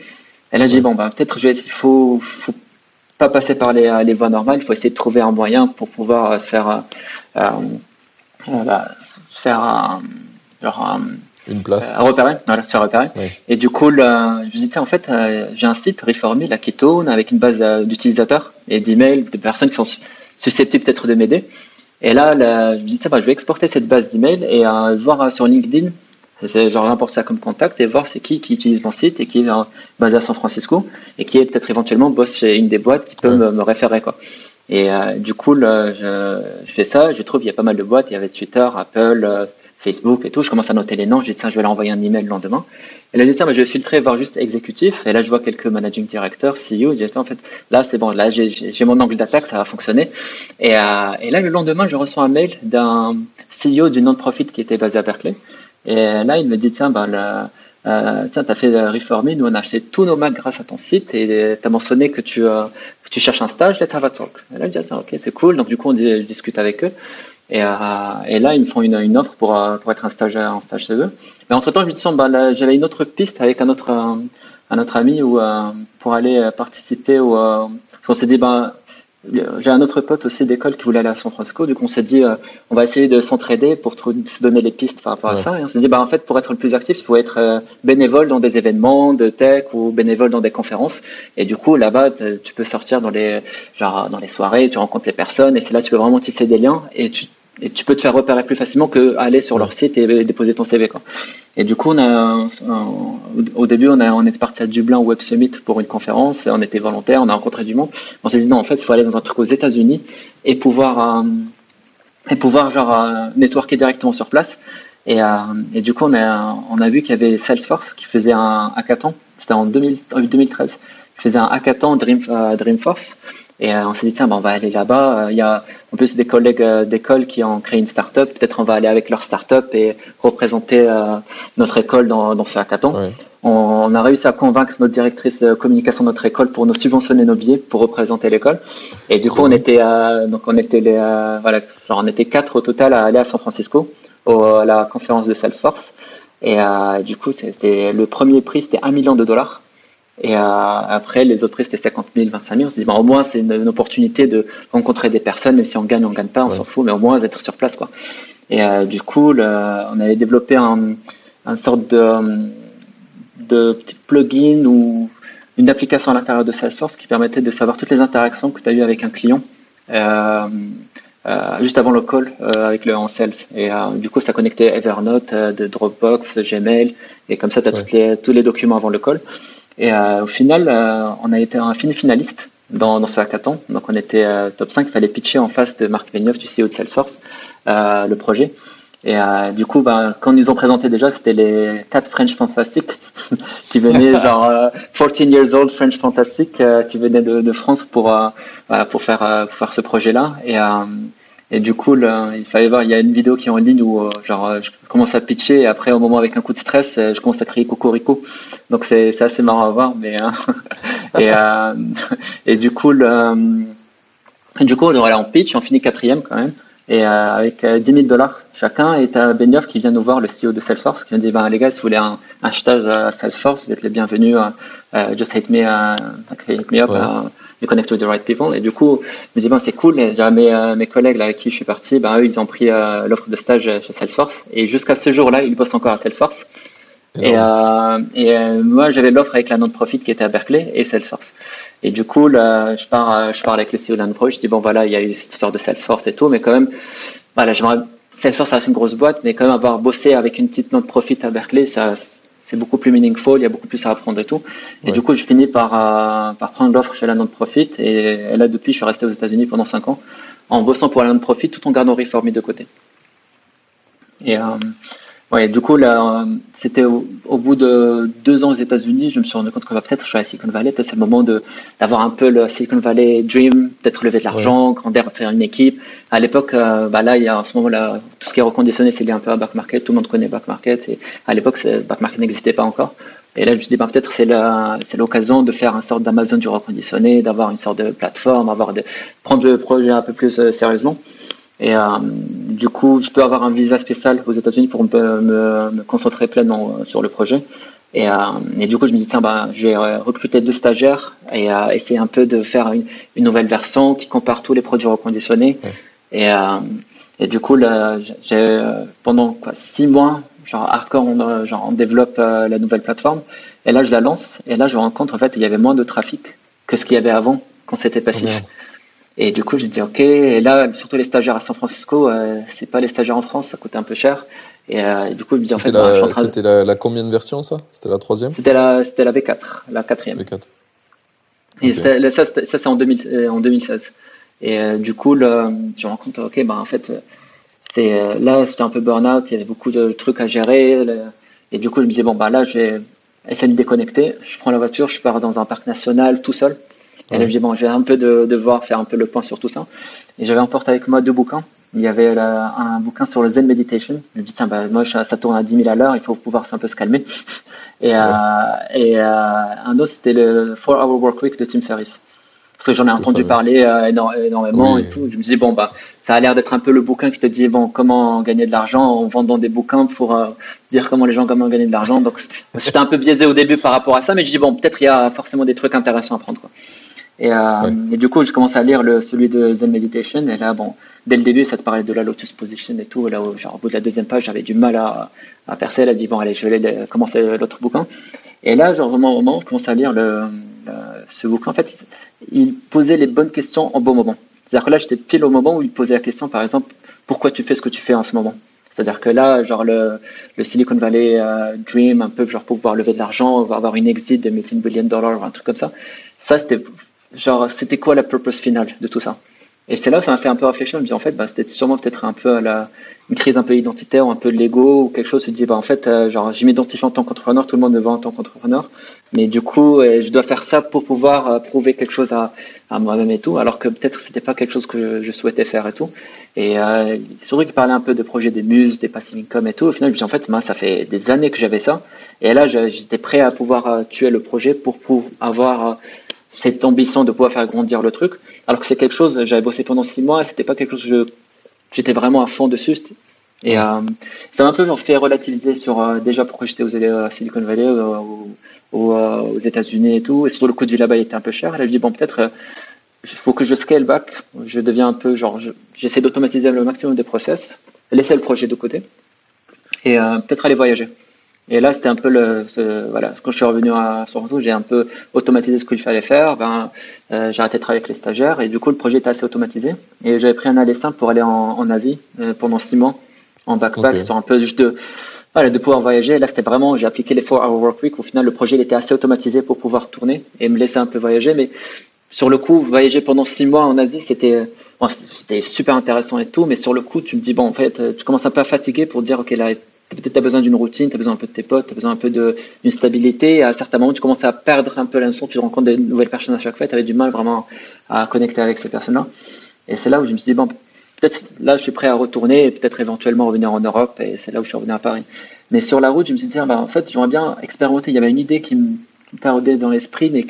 Et là, je dis bon, bah peut-être il faut, faut pas passer par les, les voies normales, il faut essayer de trouver un moyen pour pouvoir se faire voilà, se faire un, genre une place. Euh, repérer, voilà, se faire repérer. Et du coup, je me dis, en fait, euh, j'ai un site réformé, la Ketone, avec une base euh, d'utilisateurs et d'emails, de personnes qui sont susceptibles peut-être de m'aider. Et là, je me dis, bah, je vais exporter cette base d'emails et voir sur LinkedIn, genre importer ça comme contact et voir c'est qui qui utilise mon site et qui est basé à San Francisco et qui est peut-être éventuellement boss chez une des boîtes qui peut me, me, référer quoi. Et euh, du coup, là, je, je, fais ça, je trouve il y a pas mal de boîtes, il y avait Twitter, Apple, euh, Facebook et tout. Je commence à noter les noms, je dis tiens, je vais leur envoyer un email le lendemain. Et là, je dis tiens, je vais filtrer, voir juste exécutif. Et là, je vois quelques managing directors, CEO. Je dis en fait, là, c'est bon, là, j'ai mon angle d'attaque, ça va fonctionner. Et, euh, et là, le lendemain, je reçois un mail d'un CEO d'une non-profit qui était basé à Berkeley. Et là, il me dit tiens, le, euh, tiens, tu as fait réformer, nous on a acheté tous nos Macs grâce à ton site et tu as mentionné que tu, euh, tu cherches un stage, let's have a talk. Et là, je dis, attends, ok, c'est cool. Donc, du coup, on je discute avec eux. Et, euh, et là, ils me font une, une offre pour, euh, pour être un stagiaire en stage chez eux. Mais entre temps, je me dis, bah, j'avais une autre piste avec un autre, un autre ami où, pour aller participer au, on s'est dit, bah, j'ai un autre pote aussi d'école qui voulait aller à San Francisco. Du coup, on s'est dit, euh, on va essayer de s'entraider pour se donner les pistes par rapport à ça. Et on s'est dit, bah, en fait, pour être le plus actif, tu pouvais être euh, bénévole dans des événements de tech ou bénévole dans des conférences. Et du coup, là-bas, tu peux sortir dans les, genre, dans les soirées, tu rencontres les personnes et c'est là que tu peux vraiment tisser des liens et tu et tu peux te faire repérer plus facilement que aller sur leur site et déposer ton CV. Quoi. Et du coup, on a, au début, on, a, on était parti à Dublin Web Summit pour une conférence. On était volontaire, on a rencontré du monde. On s'est dit non, en fait, il faut aller dans un truc aux États-Unis et pouvoir, euh, et pouvoir genre euh, networker directement sur place. Et, euh, et du coup, on a, on a vu qu'il y avait Salesforce qui faisait un hackathon. C'était en 2013. Qui faisait un hackathon Dream, Dreamforce. Et euh, on s'est dit, tiens, ben, on va aller là-bas. Euh, il y a en plus des collègues euh, d'école qui ont créé une start-up. Peut-être on va aller avec leur start-up et représenter notre école dans, dans ce hackathon. On, a réussi à convaincre notre directrice de communication de notre école pour nous subventionner nos billets pour représenter l'école. Et du coup, on était, donc on était les, voilà, genre on était quatre au total à aller à San Francisco au, à la conférence de Salesforce. Et du coup, c'était le premier prix, c'était un million de dollars. Et euh, après, les autres prix, c'était 50 000, 25 000. On s'est dit, bon, au moins, c'est une, opportunité de rencontrer des personnes, même si on gagne, on gagne pas, on s'en fout, mais au moins d'être sur place. Quoi. Et euh, du coup, le, on avait développé un, un sorte de, de petit plugin ou une application à l'intérieur de Salesforce qui permettait de savoir toutes les interactions que tu as eues avec un client. Euh, euh, juste avant le call euh, avec le en sales. Et euh, du coup, ça connectait Evernote, de Dropbox, Gmail, et comme ça, tu as les, tous les documents avant le call. Et euh, au final, euh, on a été un film finaliste dans, dans ce hackathon. Donc on était euh, top 5, il fallait pitcher en face de Marc Benioff, du CEO de Salesforce, le projet. Et euh, du coup, ben, quand ils nous ont présenté déjà, c'était les quatre French Fantastiques <laughs> qui venaient, <laughs> genre 14 years old French Fantastic, qui venaient de, de France pour, pour, faire, pour faire ce projet-là. Et, et du coup, il fallait voir, il y a une vidéo qui est en ligne où euh, genre, euh, je commence à pitcher et après, au moment avec un coup de stress, euh, je commence à crier cocorico. Donc c'est assez marrant à voir. Mais, <laughs> et, et du coup, le, du coup, on pitch, on finit quatrième quand même. Et avec 10 000 dollars chacun. Et tu as Benioff qui vient nous voir, le CEO de Salesforce, qui nous dit ben, les gars, si vous voulez un, un stage à Salesforce, vous êtes les bienvenus. just hit me, hit me up. you connect with the right people. Et du coup, je me dis, bon, c'est cool. Et mes, mes collègues là, avec qui je suis parti, ben, eux, ils ont pris l'offre de stage chez Salesforce. Et jusqu'à ce jour-là, ils bossent encore à Salesforce. Et, euh, et euh, moi, j'avais l'offre avec la non-profit qui était à Berkeley et Salesforce. Et du coup, là, je pars, euh, je parle avec le CEO de non-profit. Je dis bon, voilà, il y a eu cette histoire de Salesforce et tout, mais quand même, voilà, j'aimerais. Salesforce, c'est une grosse boîte, mais quand même avoir bossé avec une petite non-profit à Berkeley, ça, c'est beaucoup plus meaningful. Il y a beaucoup plus à apprendre et tout. Et du coup, je finis par, par prendre l'offre chez la non-profit. Et, là, depuis, je suis resté aux États-Unis pendant 5 ans en bossant pour la non-profit tout en gardant Reformy de côté. Et euh, Ouais, du coup, là, c'était au, bout de deux ans aux États-Unis, je me suis rendu compte que bah, peut-être je suis à Silicon Valley, c'est le moment de d'avoir un peu le Silicon Valley Dream, peut-être lever de l'argent, grandir, faire une équipe. À l'époque, euh, bah là, il y a en ce moment-là, tout ce qui est reconditionné, c'est lié un peu à back market. Tout le monde connaît back market. Et à l'époque, back market n'existait pas encore. Et là, je me suis dit, bah, peut-être c'est c'est l'occasion de faire une sorte d'Amazon du reconditionné, d'avoir une sorte de plateforme, avoir de, prendre le projet un peu plus euh, sérieusement. Et euh, du coup, je peux avoir un visa spécial aux États-Unis pour me, me, concentrer pleinement euh, sur le projet. Et, euh, et, du coup, je me dis, tiens, bah, je vais recruter deux stagiaires et euh, essayer un peu de faire une, une, nouvelle version qui compare tous les produits reconditionnés. Et, euh, et, du coup, j'ai pendant quoi, six mois, genre hardcore, on, genre, on développe la nouvelle plateforme. Et là, je la lance. Et là, je rencontre, en fait, il y avait moins de trafic que ce qu'il y avait avant quand c'était passif. Et du coup, j'ai dit OK. Et là, surtout les stagiaires à San Francisco, euh, c'est pas les stagiaires en France, ça coûte un peu cher. Et, euh, du coup, je me dis en fait, bah, c'était la, la, combien de version ça? C'était la troisième? C'était la, c'était la V4, la quatrième. V4. Et ça, ça c'est en, 2000, euh, en 2016. Et euh, du coup, là, je me rends compte, ok, bah en fait, c'est là, c'était un peu burn-out, il y avait beaucoup de trucs à gérer. et du coup, je me disais, bon, bah là, je vais essayer de me déconnecter. Je prends la voiture, je pars dans un parc national tout seul. Et là, je dis, bon, je vais un peu de, devoir faire un peu le point sur tout ça. Et j'avais emporté avec moi deux bouquins. Il y avait un bouquin sur le Zen Meditation. Je me dis, tiens, bah, moi, ça tourne à 10 000 à l'heure, il faut pouvoir un peu se calmer. <laughs> Et, euh, et euh, un autre, c'était le 4 Hour Work Week de Tim Ferriss. Parce que j'en ai entendu parler euh, énormément et tout. Je me dis, bon, bah, ça a l'air d'être un peu le bouquin qui te dit, bon, comment gagner de l'argent en vendant des bouquins pour euh, dire comment les gens, comment gagner de l'argent. Donc, <laughs> j'étais un peu biaisé au début par rapport à ça, mais je dis, bon, peut-être il y a forcément des trucs intéressants à prendre, quoi. Et, euh, et, du coup, je commence à lire le, celui de Zen Meditation. Et là, bon, dès le début, ça te parlait de la Lotus Position et tout. Et là, genre, au bout de la deuxième page, j'avais du mal à, à percer. Elle a dit, bon, allez, je vais commencer l'autre bouquin. Et là, genre, vraiment, au moment où je commence à lire le, ce bouquin, en fait, il, posait les bonnes questions au bon moment. C'est-à-dire que là, j'étais pile au moment où il posait la question, par exemple, pourquoi tu fais ce que tu fais en ce moment? C'est-à-dire que là, genre le, le Silicon Valley euh, Dream, un peu genre pour pouvoir lever de l'argent, avoir une exit de 1000 billion dollars, un truc comme ça. Ça, c'était genre, c'était quoi la purpose finale de tout ça? Et c'est là que ça m'a fait un peu réfléchir. Je me dis, en fait, bah, c'était sûrement peut-être un peu la, une crise un peu identitaire ou un peu de l'ego ou quelque chose. Je me dis, bah, en fait, euh, genre, je m'identifie en tant qu'entrepreneur, tout le monde me voit en tant qu'entrepreneur. Mais du coup, euh, je dois faire ça pour pouvoir euh, prouver quelque chose à, moi-même et tout, alors que peut-être c'était pas quelque chose que je, souhaitais faire et tout. Et euh, surtout qu'il parlait un peu de projets des muses, des passive income et tout. Au final, je me dis, en fait, ça fait des années que j'avais ça. Et là, j'étais prêt à pouvoir tuer le projet pour, pour avoir cette ambition de pouvoir faire grandir le truc. Alors que c'est quelque chose, j'avais bossé pendant six mois, c'était pas quelque chose j'étais vraiment à fond dessus. Et euh, ça m'a un peu fait relativiser sur euh, déjà pourquoi j'étais aux euh, Silicon Valley ou, aux États-Unis et tout. Et surtout le coût de vie là-bas était un peu cher. Et là je dis bon peut-être il faut que je scale back. Je deviens un peu genre j'essaie d'automatiser le maximum des process, laisser le projet de côté et peut-être aller voyager. Et là, c'était un peu le, voilà, quand je suis revenu à Toronto, j'ai un peu automatisé ce qu'il fallait faire. Ben, euh, j'ai arrêté de travailler avec les stagiaires et du coup, le projet était assez automatisé. Et j'avais pris un aller simple pour aller en, en Asie euh, pendant six mois en backpack, sur un peu juste de, voilà, de pouvoir voyager. Là, c'était vraiment, j'ai appliqué les 4 hour work week. Au final, le projet il était assez automatisé pour pouvoir tourner et me laisser un peu voyager. Mais sur le coup, voyager pendant six mois en Asie, c'était, bon, c'était super intéressant et tout. Mais sur le coup, tu me dis bon, en fait, tu commences un peu à fatiguer pour dire ok là peut-être tu as besoin d'une routine, tu as besoin un peu de tes potes, tu as besoin un peu d'une stabilité. À certains moments, tu commences à perdre un peu l'instant, tu rencontres des nouvelles personnes à chaque fois, tu avais du mal vraiment à connecter avec ces personnes-là. Et c'est là où je me suis dit, bon, peut-être là, je suis prêt à retourner et peut-être éventuellement revenir en Europe. Et c'est là où je suis revenu à Paris. Mais sur la route, je me suis dit, bah, en fait, j'aimerais bien expérimenter. Il y avait une idée qui me taraudait dans l'esprit, mais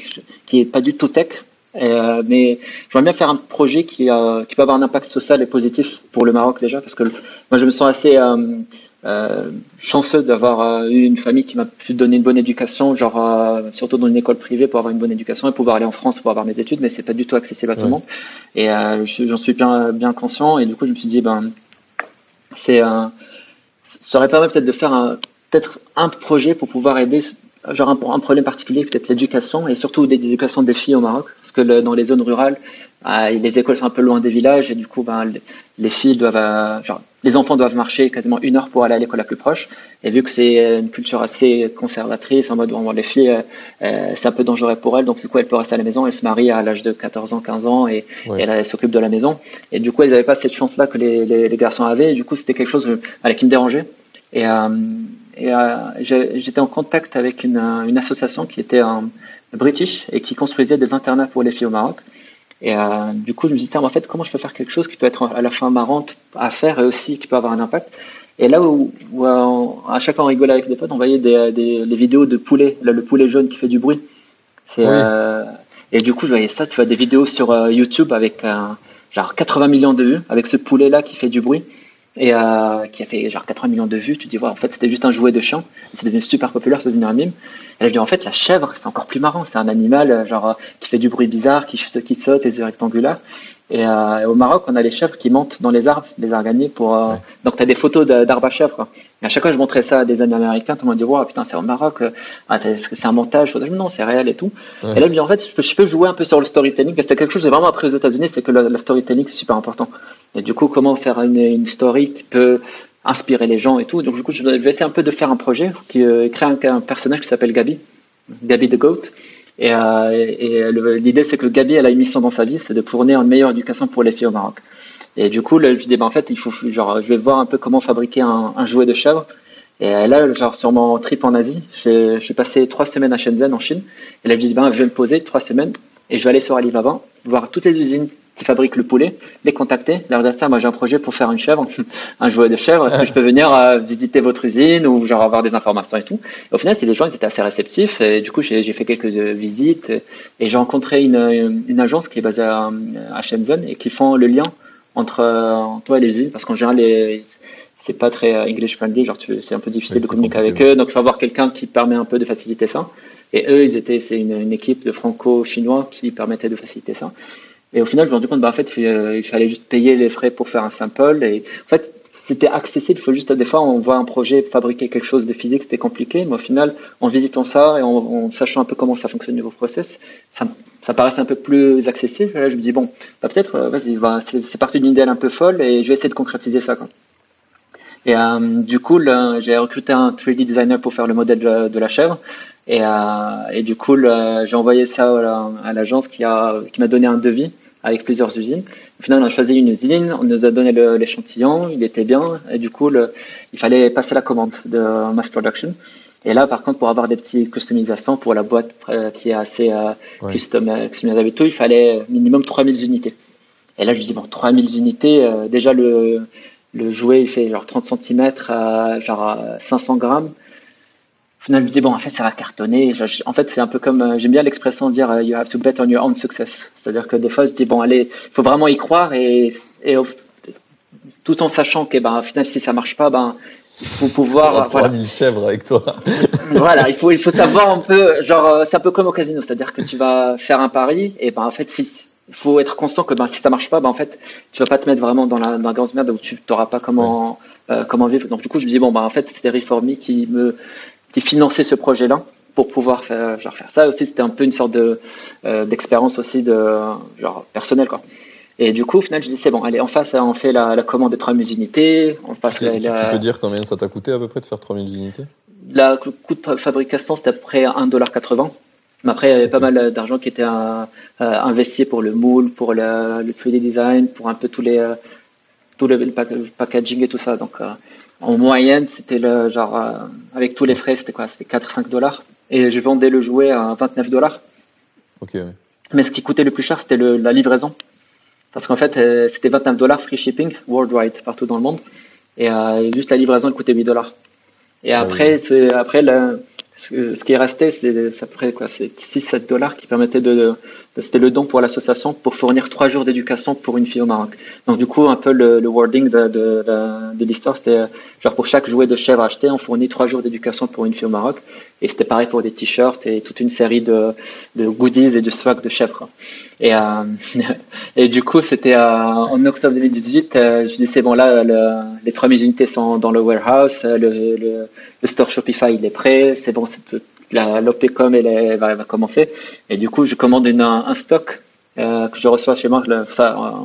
qui est pas du tout tech. Euh, mais j'aimerais bien faire un projet qui, euh, qui peut avoir un impact social et positif pour le Maroc déjà, parce que moi je me sens assez euh, chanceux d'avoir eu une famille qui m'a pu donner une bonne éducation, genre surtout dans une école privée pour avoir une bonne éducation et pouvoir aller en France pour avoir mes études, mais c'est pas du tout accessible à tout le monde. Et j'en suis bien, bien conscient, et du coup je me suis dit, ben, c'est ça aurait permis peut-être de faire peut-être un projet pour pouvoir aider genre un, un problème particulier, peut-être l'éducation, et surtout l'éducation des filles au Maroc, parce que dans les zones rurales, les écoles sont un peu loin des villages, et du coup, ben, les filles doivent, euh, genre, les enfants doivent marcher quasiment une heure pour aller à l'école la plus proche, et vu que c'est une culture assez conservatrice, en mode, bon, les filles, euh, euh, c'est un peu dangereux pour elles, donc du coup, elles peuvent rester à la maison, elles se marient à l'âge de 14 ans, 15 ans, et, elles, s'occupent de la maison, et du coup, elles n'avaient pas cette chance-là que les, les, les, garçons avaient, et du coup, c'était quelque chose qui me dérangeait. Et, et euh, j'étais en contact avec une, une, association qui était british et qui construisait des internats pour les filles au Maroc. Et euh, du coup, je me disais, en fait, comment je peux faire quelque chose qui peut être à la fois marrant à faire et aussi qui peut avoir un impact? Et là où, à chaque fois on rigolait avec des potes, on voyait des, des, vidéos de poulet, le poulet jaune qui fait du bruit. C'est euh, et du coup, je voyais ça, tu vois, des vidéos sur euh, YouTube avec genre 80 millions de vues, avec ce poulet-là qui fait du bruit et euh, qui a fait genre 80 millions de vues. Tu te dis, en fait, c'était juste un jouet de chien. C'est devenu super populaire, c'est devenu un mime. Et là, je dis, en fait, la chèvre, c'est encore plus marrant. C'est un animal, euh, genre, qui fait du bruit bizarre, qui, qui saute, les yeux rectangulaires. Et, euh, au Maroc, on a les chèvres qui montent dans les arbres, les araignées, pour. Euh, donc, tu as des photos d'arbres à chèvres. Quoi. Et à chaque fois, je montrais ça à des amis américains. Tout le monde dit, wow, putain, c'est au Maroc. Euh, ah, c'est un montage? Non, c'est réel et tout. Et là, je dis, en fait, je peux, je peux, jouer un peu sur le storytelling. C'était quelque chose que j'ai vraiment appris aux États-Unis, c'est que le, storytelling, c'est super important. Et du coup, comment faire une, une story qui peut inspirer les gens et tout. Donc, du coup, je vais essayer un peu de faire un projet qui euh, crée un, un personnage qui s'appelle Gabi, Gabi the Goat. Et, euh, et l'idée, c'est que Gabi, elle a une mission dans sa vie, c'est de fournir une meilleure éducation pour les filles au Maroc. Et du coup, je dis, ben, en fait, il faut, genre, je vais voir un peu comment fabriquer un, un jouet de chèvre. Et là, genre, sur mon trip en Asie, je suis passé trois semaines à Shenzhen, en Chine. Et là, je dis, ben, je vais me poser trois semaines et je vais aller sur Alibaba, voir toutes les usines qui fabriquent le poulet, les contacter, leur dire ça, moi j'ai un projet pour faire une chèvre, <laughs> un jouet de chèvre, est-ce que je peux venir euh, visiter votre usine ou genre avoir des informations et tout? au final, c'est des gens, ils étaient assez réceptifs et du coup j'ai fait quelques euh, visites et j'ai rencontré une, une, agence qui est basée à, à, Shenzhen et qui font le lien entre, entre toi et les usines parce qu'en général les c'est pas très euh, English friendly, genre c'est un peu difficile de communiquer avec eux, donc il faut avoir quelqu'un qui permet un peu de faciliter ça. Et eux, ils étaient, c'est une, une, équipe de franco-chinois qui permettait de faciliter ça. Et au final, je me suis rendu compte, bah, en fait, il fallait juste payer les frais pour faire un sample. Et en fait, c'était accessible. Il faut juste, des fois, on voit un projet fabriquer quelque chose de physique, c'était compliqué. Mais au final, en visitant ça et en, sachant un peu comment ça fonctionne niveau process, ça, ça paraissait un peu plus accessible. Et là, je me dis, bon, bah, peut-être, euh, vas-y, bah, c'est parti d'une idée un peu folle et je vais essayer de concrétiser ça. Et euh, du coup, j'ai recruté un 3D designer pour faire le modèle de, la chèvre. Et, euh, et, du coup, j'ai envoyé ça à l'agence qui m'a qui donné un devis avec plusieurs usines. Au final, on a choisi une usine, on nous a donné l'échantillon, il était bien, et du coup, le, il fallait passer la commande de mass production. Et là, par contre, pour avoir des petites customisations pour la boîte euh, qui est assez euh, custom, customisable et tout, il fallait minimum 3000 unités. Et là, je me dis, bon, 3000 unités, euh, déjà le, le jouet, il fait genre 30 cm genre 500 grammes. Je me dis, bon, en fait, ça va cartonner. En fait, c'est un peu comme, euh, j'aime bien l'expression de dire, euh, you have to bet on your own success. C'est-à-dire que des fois, je dis, bon, allez, il faut vraiment y croire et, et tout en sachant que, ben, au final, si ça marche pas, ben, il faut pouvoir. 3000 voilà. chèvres avec toi. <laughs> voilà, il faut, il faut savoir un peu, genre, euh, c'est un peu comme au casino. C'est-à-dire que tu vas faire un pari et, ben, en fait, si, il faut être conscient que ben, si ça marche pas, ben, en fait, tu vas pas te mettre vraiment dans la, dans la grosse merde où tu n'auras pas comment, euh, comment vivre. Donc du coup, je me dis bon, ben, en fait, c'était Reformi qui me qui finançait ce projet-là pour pouvoir faire, genre, faire ça. Aussi, c'était un peu une sorte de euh, d'expérience aussi de genre personnelle quoi. Et du coup, au final, je dis c'est bon, allez, en face, on fait la, la commande de 3000 unités. On passe tu, tu, peux dire combien ça t'a coûté à peu près de faire 3000 unités? Le coût de fabrication, c'était à peu près 1,80$. Mais après, il y avait pas mal d'argent qui était euh, investi pour le moule, pour le, le 3D design, pour un peu tous les, euh, les, le packaging et tout ça. Donc, euh, en moyenne, c'était le genre, avec tous les frais, c'était quoi? C'était 4-5 dollars. Et je vendais le jouet à 29 dollars. Ok. Mais ce qui coûtait le plus cher, c'était la livraison. Parce qu'en fait, c'était 29 dollars free shipping worldwide, partout dans le monde. Et juste la livraison, elle coûtait 8 dollars. Et ah après, c'est après le, ce qui est resté, c'est ça ferait quoi, c'est 6-7 dollars qui permettaient de, c'était le don pour l'association pour fournir trois jours d'éducation pour une fille au Maroc. Donc du coup, un peu le, wording de, de, de, l'histoire, c'était genre pour chaque jouet de chèvre acheté, on fournit trois jours d'éducation pour une fille au Maroc. Et c'était pareil pour des t-shirts et toute une série de, goodies et de swag de chèvre. Et, euh, <laughs> et du coup, c'était euh, en octobre 2018, euh, je disais, bon là, les 3000 unités sont dans le warehouse, le, le, le store Shopify il est prêt, c'est bon, l'OPCOM elle, va, va, commencer. Et du coup, je commande une, un stock euh, que je reçois chez moi.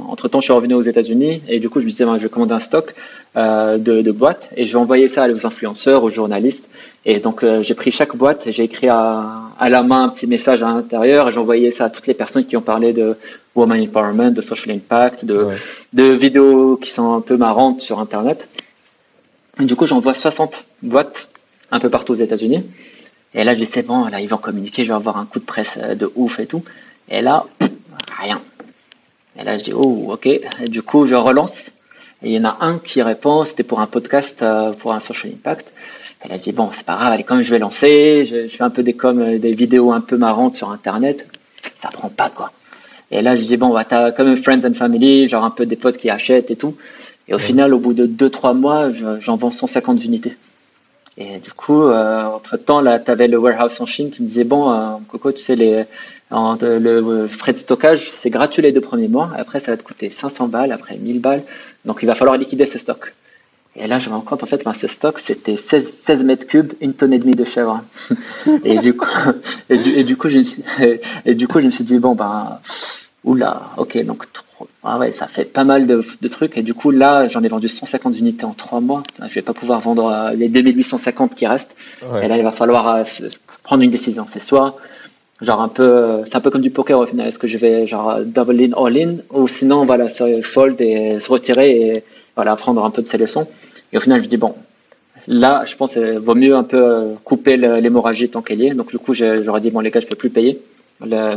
Entre temps, je suis revenu aux États-Unis et du coup, je me disais, ben, je vais commander un stock euh, de, boîtes et je vais envoyer ça aux influenceurs, aux journalistes. Et donc, euh, j'ai pris chaque boîte et j'ai écrit à, à, la main un petit message à l'intérieur et j'ai envoyé ça à toutes les personnes qui ont parlé de woman empowerment, de social impact, de, de vidéos qui sont un peu marrantes sur Internet. Et du coup, j'envoie 60 boîtes un peu partout aux États-Unis. Et là, je dis, c'est bon, là, ils vont communiquer, je vais avoir un coup de presse euh, de ouf et tout. Et là, rien. Et là, je dis, oh, ok. Et du coup, je relance. Et il y en a un qui répond, c'était pour un podcast, euh, pour un social impact. Là, je dis, bon, c'est pas grave, allez, quand même, je vais lancer. Je, fais un peu des, comme, euh, des vidéos un peu marrantes sur Internet. Ça prend pas, quoi. Et là, je dis, bon, bah, t'as quand même friends and family, genre un peu des potes qui achètent et tout. Et au final, au bout de 2-3 mois, j'en vends 150 unités. Et du coup, euh, entre-temps, là, tu avais le warehouse en Chine qui me disait, bon, euh, Coco, tu sais, les, le frais de stockage, c'est gratuit les deux premiers mois. Après, ça va te coûter 500 balles, après 1000 balles. Donc, il va falloir liquider ce stock. Et là, je me rends compte, en fait, ben, ce stock, c'était 16, 16, mètres cubes, une tonne et demie de chèvre. <laughs> et du coup, et du, et du coup, je me suis, <laughs> et du coup, je me suis dit, bon, ben, oula, ok, donc ah ouais, ça fait pas mal de, trucs. Et du coup, là, j'en ai vendu 150 unités en trois mois. Je vais pas pouvoir vendre euh, les 2850 qui restent. Et là, il va falloir euh, prendre une décision. C'est soit, genre un peu, euh, c'est un peu comme du poker au final. Est-ce que je vais genre double in, all in, ou sinon, voilà, se fold et se retirer et voilà, prendre un peu de ses leçons. Et au final, je dis bon, là, je pense qu'il vaut mieux un peu couper l'hémorragie tant qu'elle y est. Donc du coup, j'aurais dit bon, les gars, je peux plus payer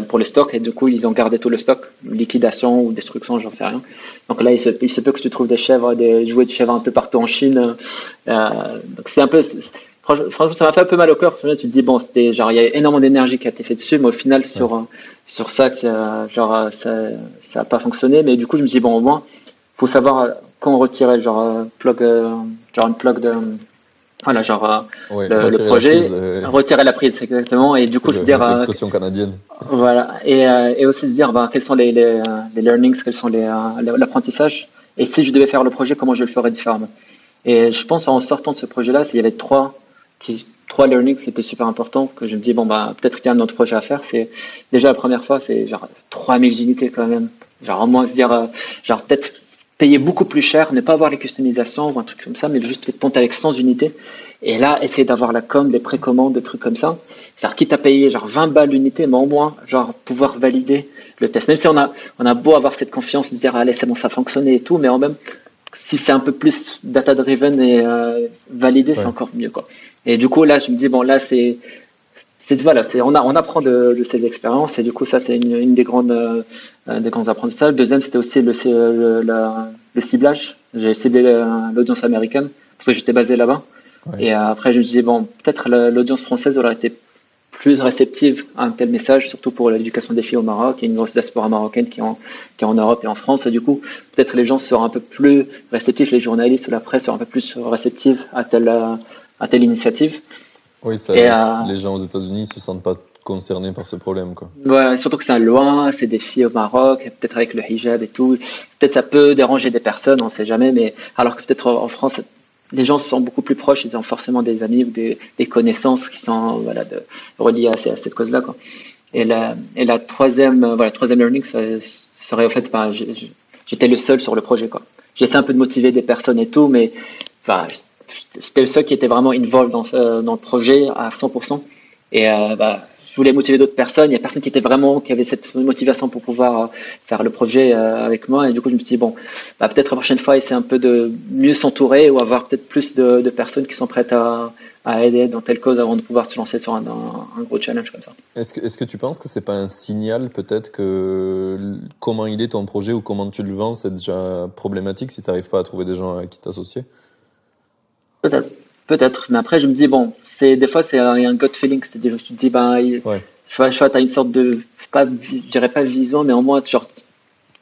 pour le stock et du coup ils ont gardé tout le stock, liquidation ou destruction, j'en sais rien. Donc là il se, il se, peut que tu trouves des chèvres, des jouets de chèvres un peu partout en Chine. Euh, donc c'est un peu, franchement ça m'a fait un peu mal au cœur. Tu te dis bon c'était genre il y a énormément d'énergie qui a été faite dessus, mais au final sur sur ça ça genre ça ça a pas fonctionné. Mais du coup je me dis bon au moins faut savoir quand retirer genre plug genre une plug de voilà, genre euh, le, projet, euh, retirer la prise exactement, et du coup se dire euh, canadienne. Voilà, et, et aussi se dire bah, quels sont les, les, les learnings, quels sont les l'apprentissage, et si je devais faire le projet, comment je le ferais différemment. Et je pense en sortant de ce projet-là, il y avait trois qui, trois learnings qui étaient super importants que je me dis bon bah peut-être qu'il y a un autre projet à faire. C'est déjà la première fois, c'est genre 3000 unités quand même. Genre au moins se dire genre peut-être payer beaucoup plus cher, ne pas avoir les customisations ou un truc comme ça, mais juste peut-être tenter avec 100 unités. Et là, essayer d'avoir la com, des précommandes, des trucs comme ça. C'est-à-dire, quitte à payer genre 20 balles l'unité, mais au moins, genre, pouvoir valider le test. Même si on a, on a beau avoir cette confiance, de dire, allez, c'est bon, ça fonctionne et tout, mais en même, si c'est un peu plus data-driven et euh, validé, c'est encore mieux, quoi. Et du coup, là, je me dis, bon, là, c'est, voilà, c'est on, a, on apprend de, de, ces expériences et du coup ça c'est une, une, des grandes euh, des grands apprentissages. Le deuxième c'était aussi le, le, le, ciblage. J'ai ciblé l'audience américaine parce que j'étais basé là-bas. Et après je me disais bon peut-être l'audience française aurait été plus réceptive à un tel message, surtout pour l'éducation des filles au Maroc. Il y a une grosse diaspora marocaine qui est en, qui est en Europe et en France. Et du coup, peut-être les gens seront un peu plus réceptifs, les journalistes ou la presse seront un peu plus réceptifs à telle, à telle initiative. Oui, ça, euh, les gens aux États-Unis ne se sentent pas concernés par ce problème. Quoi. Ouais, surtout que c'est loin, c'est des filles au Maroc, peut-être avec le hijab et tout. Peut-être ça peut déranger des personnes, on ne sait jamais, mais alors que peut-être en France, les gens se sont beaucoup plus proches, ils ont forcément des amis ou des, des connaissances qui sont voilà, de, reliées à, cette cause-là. Et, la, et la troisième, voilà, troisième learning serait en fait, bah, j'étais le seul sur le projet. J'essaie un peu de motiver des personnes et tout, mais enfin, j'étais le seul qui était vraiment involved dans, le projet à 100%. Et euh, bah, je voulais motiver d'autres personnes. Il y a personne qui était vraiment, qui avait cette motivation pour pouvoir euh, faire le projet euh, avec moi. Et du coup, je me suis dit, bon, bah, peut-être la prochaine fois, essayer un peu de mieux s'entourer ou avoir peut-être plus de, personnes qui sont prêtes à, aider dans telle cause avant de pouvoir se lancer sur un, gros challenge comme ça. Est-ce que, est-ce que tu penses que c'est pas un signal peut-être que comment il est ton projet ou comment tu le vends, c'est déjà problématique si tu n'arrives pas à trouver des gens à qui t'associer? Peut-être. peut-être. Mais après, je me dis, bon, c'est des fois, c'est un gut feeling. C'est-à-dire, tu te dis, bah, ouais. tu vois, tu as une sorte de, pas, je dirais pas vision, mais au moins, genre,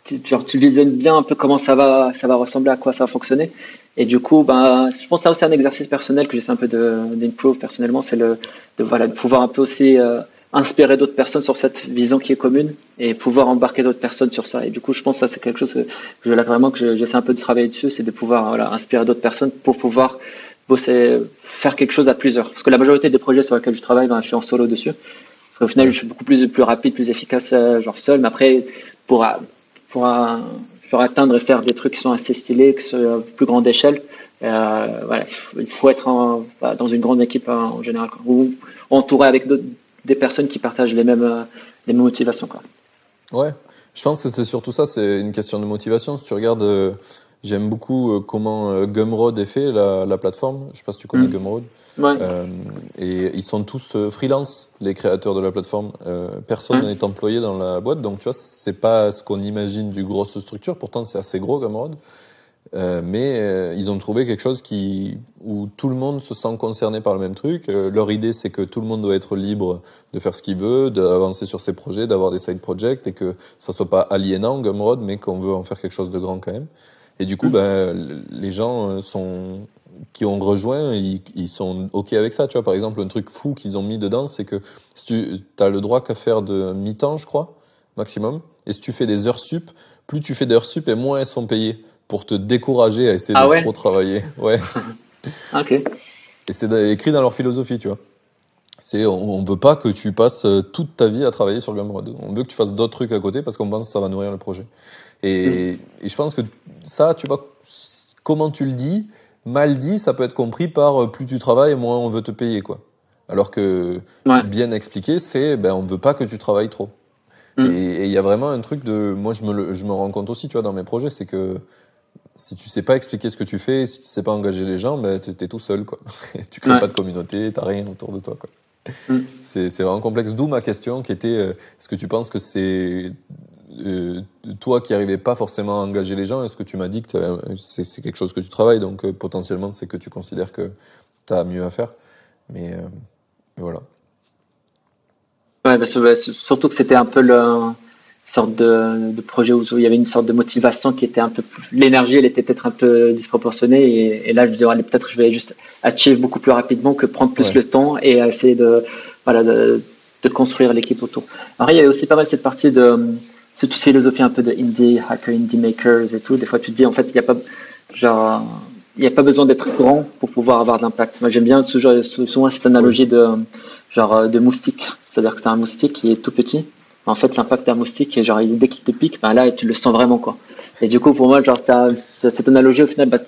tu, genre, tu visionnes bien un peu comment ça va, ça va ressembler, à quoi ça va fonctionner. Et du coup, bah, je pense que ça aussi un exercice personnel que j'essaie un peu d'improve personnellement, c'est le, de, voilà, de pouvoir un peu aussi euh, inspirer d'autres personnes sur cette vision qui est commune et pouvoir embarquer d'autres personnes sur ça. Et du coup, je pense que ça, c'est quelque chose que je là vraiment que j'essaie un peu de travailler dessus, c'est de pouvoir voilà, inspirer d'autres personnes pour pouvoir bosser, faire quelque chose à plusieurs. Parce que la majorité des projets sur lesquels je travaille, ben, je suis en solo dessus. Parce qu'au final, je suis beaucoup plus, plus rapide, plus efficace, euh, genre seul. Mais après, pour, pour, pour atteindre et faire des trucs qui sont assez stylés, qui sont à plus grande échelle, euh, voilà, il faut être en, bah, dans une grande équipe hein, en général, quoi. ou entouré avec des personnes qui partagent les mêmes, euh, les mêmes motivations. Quoi. Ouais, je pense que c'est surtout ça, c'est une question de motivation. Si tu regardes, j'aime beaucoup euh, comment Gumroad est fait, la, la plateforme. Je sais pas si tu connais mm. Gumroad. Ouais. et ils sont tous freelance, les créateurs de la plateforme. personne n'est employé dans la boîte, donc tu vois, c'est pas ce qu'on imagine du grosse structure. Pourtant, c'est assez gros Gumroad. Euh, mais euh, ils ont trouvé quelque chose qui où tout le monde se sent concerné par le même truc. Euh, leur idée, c'est que tout le monde doit être libre de faire ce qu'il veut, d'avancer sur ses projets, d'avoir des side projects et que ça soit pas aliénant Gumroad, mais qu'on veut en faire quelque chose de grand quand même. Et du coup, mm. ben, les gens sont qui ont rejoint, ils, ils, sont ok avec ça. Tu vois, par exemple, un truc fou qu'ils ont mis dedans, c'est que si tu as le droit qu'à faire de mi-temps, je crois, maximum. Et si tu fais des heures sup, plus tu fais d'heures sup et moins elles sont payées pour te décourager à essayer ah de trop travailler. <laughs> Ouais. ok. Et c'est écrit dans leur philosophie, tu vois. C'est on, veut pas que tu passes euh, toute ta vie à travailler sur Gumroad. On veut que tu fasses d'autres trucs à côté parce qu'on pense que ça va nourrir le projet. Et, mm. et, je pense que ça, tu vois, comment tu le dis, mal dit, ça peut être compris par euh, plus tu travailles, moins on veut te payer, quoi. Alors que bien expliqué, c'est ben on veut pas que tu travailles trop. Mm. Et il y a vraiment un truc de, moi je me, je me rends compte aussi, tu vois, dans mes projets, c'est que si tu sais pas expliquer ce que tu fais, si tu sais pas engager les gens, ben, tu es tout seul. Quoi. <laughs> tu crées pas de communauté, tu rien autour de toi. Quoi. Mm. C'est vraiment complexe. D'où ma question qui était, euh, est-ce que tu penses que c'est euh, toi qui arrivais pas forcément à engager les gens Est-ce que tu m'as dit que c'est quelque chose que tu travailles, donc euh, potentiellement c'est que tu considères que tu as mieux à faire. Mais, mais voilà. Ouais, parce que, surtout que c'était un peu le sorte de, de, projet où il y avait une sorte de motivation qui était un peu plus, l'énergie elle était peut-être un peu disproportionnée et, et là je me disais peut-être je vais juste achieve beaucoup plus rapidement que prendre plus le temps et essayer de voilà de, de construire l'équipe autour. Alors il y avait aussi pas mal cette partie de cette philosophie un peu de indie hacker indie makers et tout. Des fois tu te dis en fait il n'y a pas genre il n'y a pas besoin d'être grand pour pouvoir avoir de l'impact. Moi j'aime bien souvent cette analogie de genre de moustique, c'est-à-dire que c'est un moustique qui est tout petit en fait, l'impact d'un moustique, genre, dès qu'il te pique, ben là, tu le sens vraiment, quoi. Et du coup, pour moi, genre, cette analogie, au final, bah,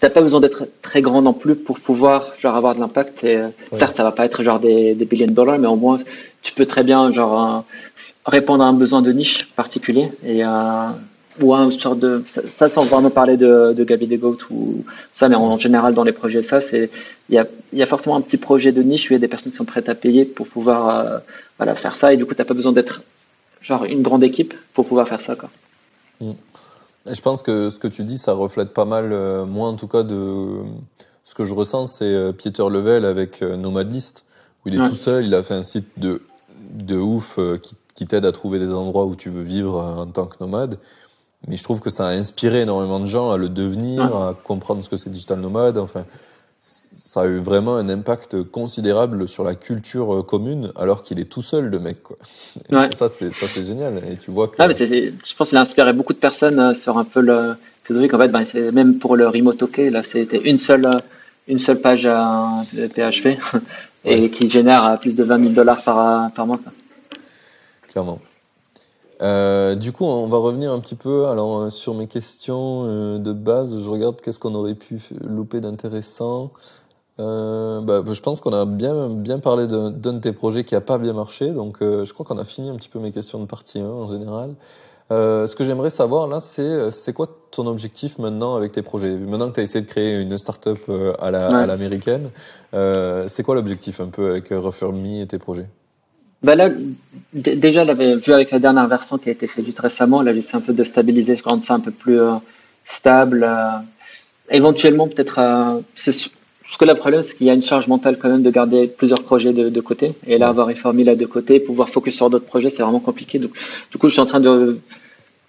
t'as pas besoin d'être très grand non plus pour pouvoir, genre, avoir de l'impact. Et, certes, ça va pas être, genre, des, des billions de dollars, mais au moins, tu peux très bien, genre, répondre à un besoin de niche particulier. Et, euh, ou un sorte de ça, sans vraiment parler de, de Gabi Goat ou ça mais en, général dans les projets ça c'est il y a, y a forcément un petit projet de niche où il y a des personnes qui sont prêtes à payer pour pouvoir euh, voilà faire ça et du coup t'as pas besoin d'être genre une grande équipe pour pouvoir faire ça. Quoi. Mm. je pense que ce que tu dis, ça reflète pas mal, euh, moi en tout cas, de ce que je ressens, c'est euh, Peter Level avec euh, Nomadlist, où il est tout seul, il a fait un site de, de ouf qui, qui t'aide à trouver des endroits où tu veux vivre en tant que nomade. Mais je trouve que ça a inspiré énormément de gens à le devenir, à comprendre ce que c'est digital nomade. Enfin, ça a eu vraiment un impact considérable sur la culture euh, commune, alors qu'il est tout seul, le mec. Quoi. Ça, c'est ça, c'est génial. Et tu vois que. Ah, mais je pense qu'il a inspiré beaucoup de personnes euh, sur un peu le philosophique. En fait, ben, même pour le remote OK, là, c'était une seule, euh, une seule page PHP <laughs> et qui génère plus de 20 000 dollars par, par mois. Clairement. Euh, du coup, on va revenir un petit peu alors sur mes questions de base. Je regarde qu'est-ce qu'on aurait pu louper d'intéressant. Euh, bah, je pense qu'on a bien, bien parlé d'un de, tes projets qui n'a pas bien marché, donc euh, je crois qu'on a fini un petit peu mes questions de partie 1 en général. Euh, ce que j'aimerais savoir là, c'est c'est quoi ton objectif maintenant avec tes projets? Maintenant que tu as essayé de créer une startup euh, à l'américaine, la, c'est quoi l'objectif un peu avec Referme et tes projets? Bah là, déjà, l'avait vu avec la dernière version qui a été faite juste récemment. Là, j'essaie un peu de stabiliser, de rendre ça un peu plus stable. éventuellement, peut-être, Parce que le problème, c'est qu'il y a une charge mentale quand même de garder plusieurs projets de, côté. Et là, avoir une là de côté, pouvoir focus sur d'autres projets, c'est vraiment compliqué. Donc, du coup, je suis en train de,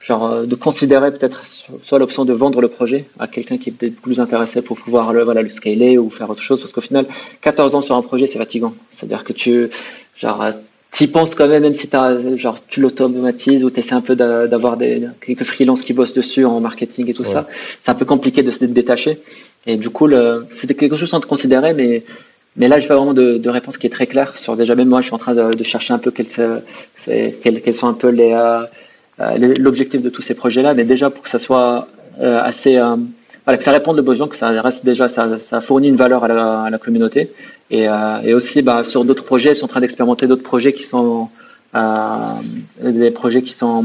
genre, euh, de considérer peut-être soit l'option de vendre le projet à quelqu'un qui est peut-être plus intéressé pour pouvoir le, voilà, le scaler ou faire autre chose. Parce qu'au final, 14 ans sur un projet, c'est fatigant. C'est-à-dire que tu, genre, y penses quand même, même si as, genre, tu l'automatises ou tu essaies un peu d'avoir des, quelques freelances qui bossent dessus en marketing et tout ça. C'est un peu compliqué de se détacher. Et du coup, c'était quelque chose à considérer, mais, mais là, je pas vraiment de, de, réponse qui est très claire sur déjà, même moi, je suis en train de, chercher un peu quels, quels, quels sont un peu euh, les, l'objectif de tous ces projets-là, mais déjà pour que ça soit euh, assez, euh, voilà, que ça réponde aux besoins, que ça reste déjà, ça, ça fournit une valeur à la, à la communauté. Et, et aussi, bah, sur d'autres projets, ils sont en train d'expérimenter d'autres projets qui sont des projets qui sont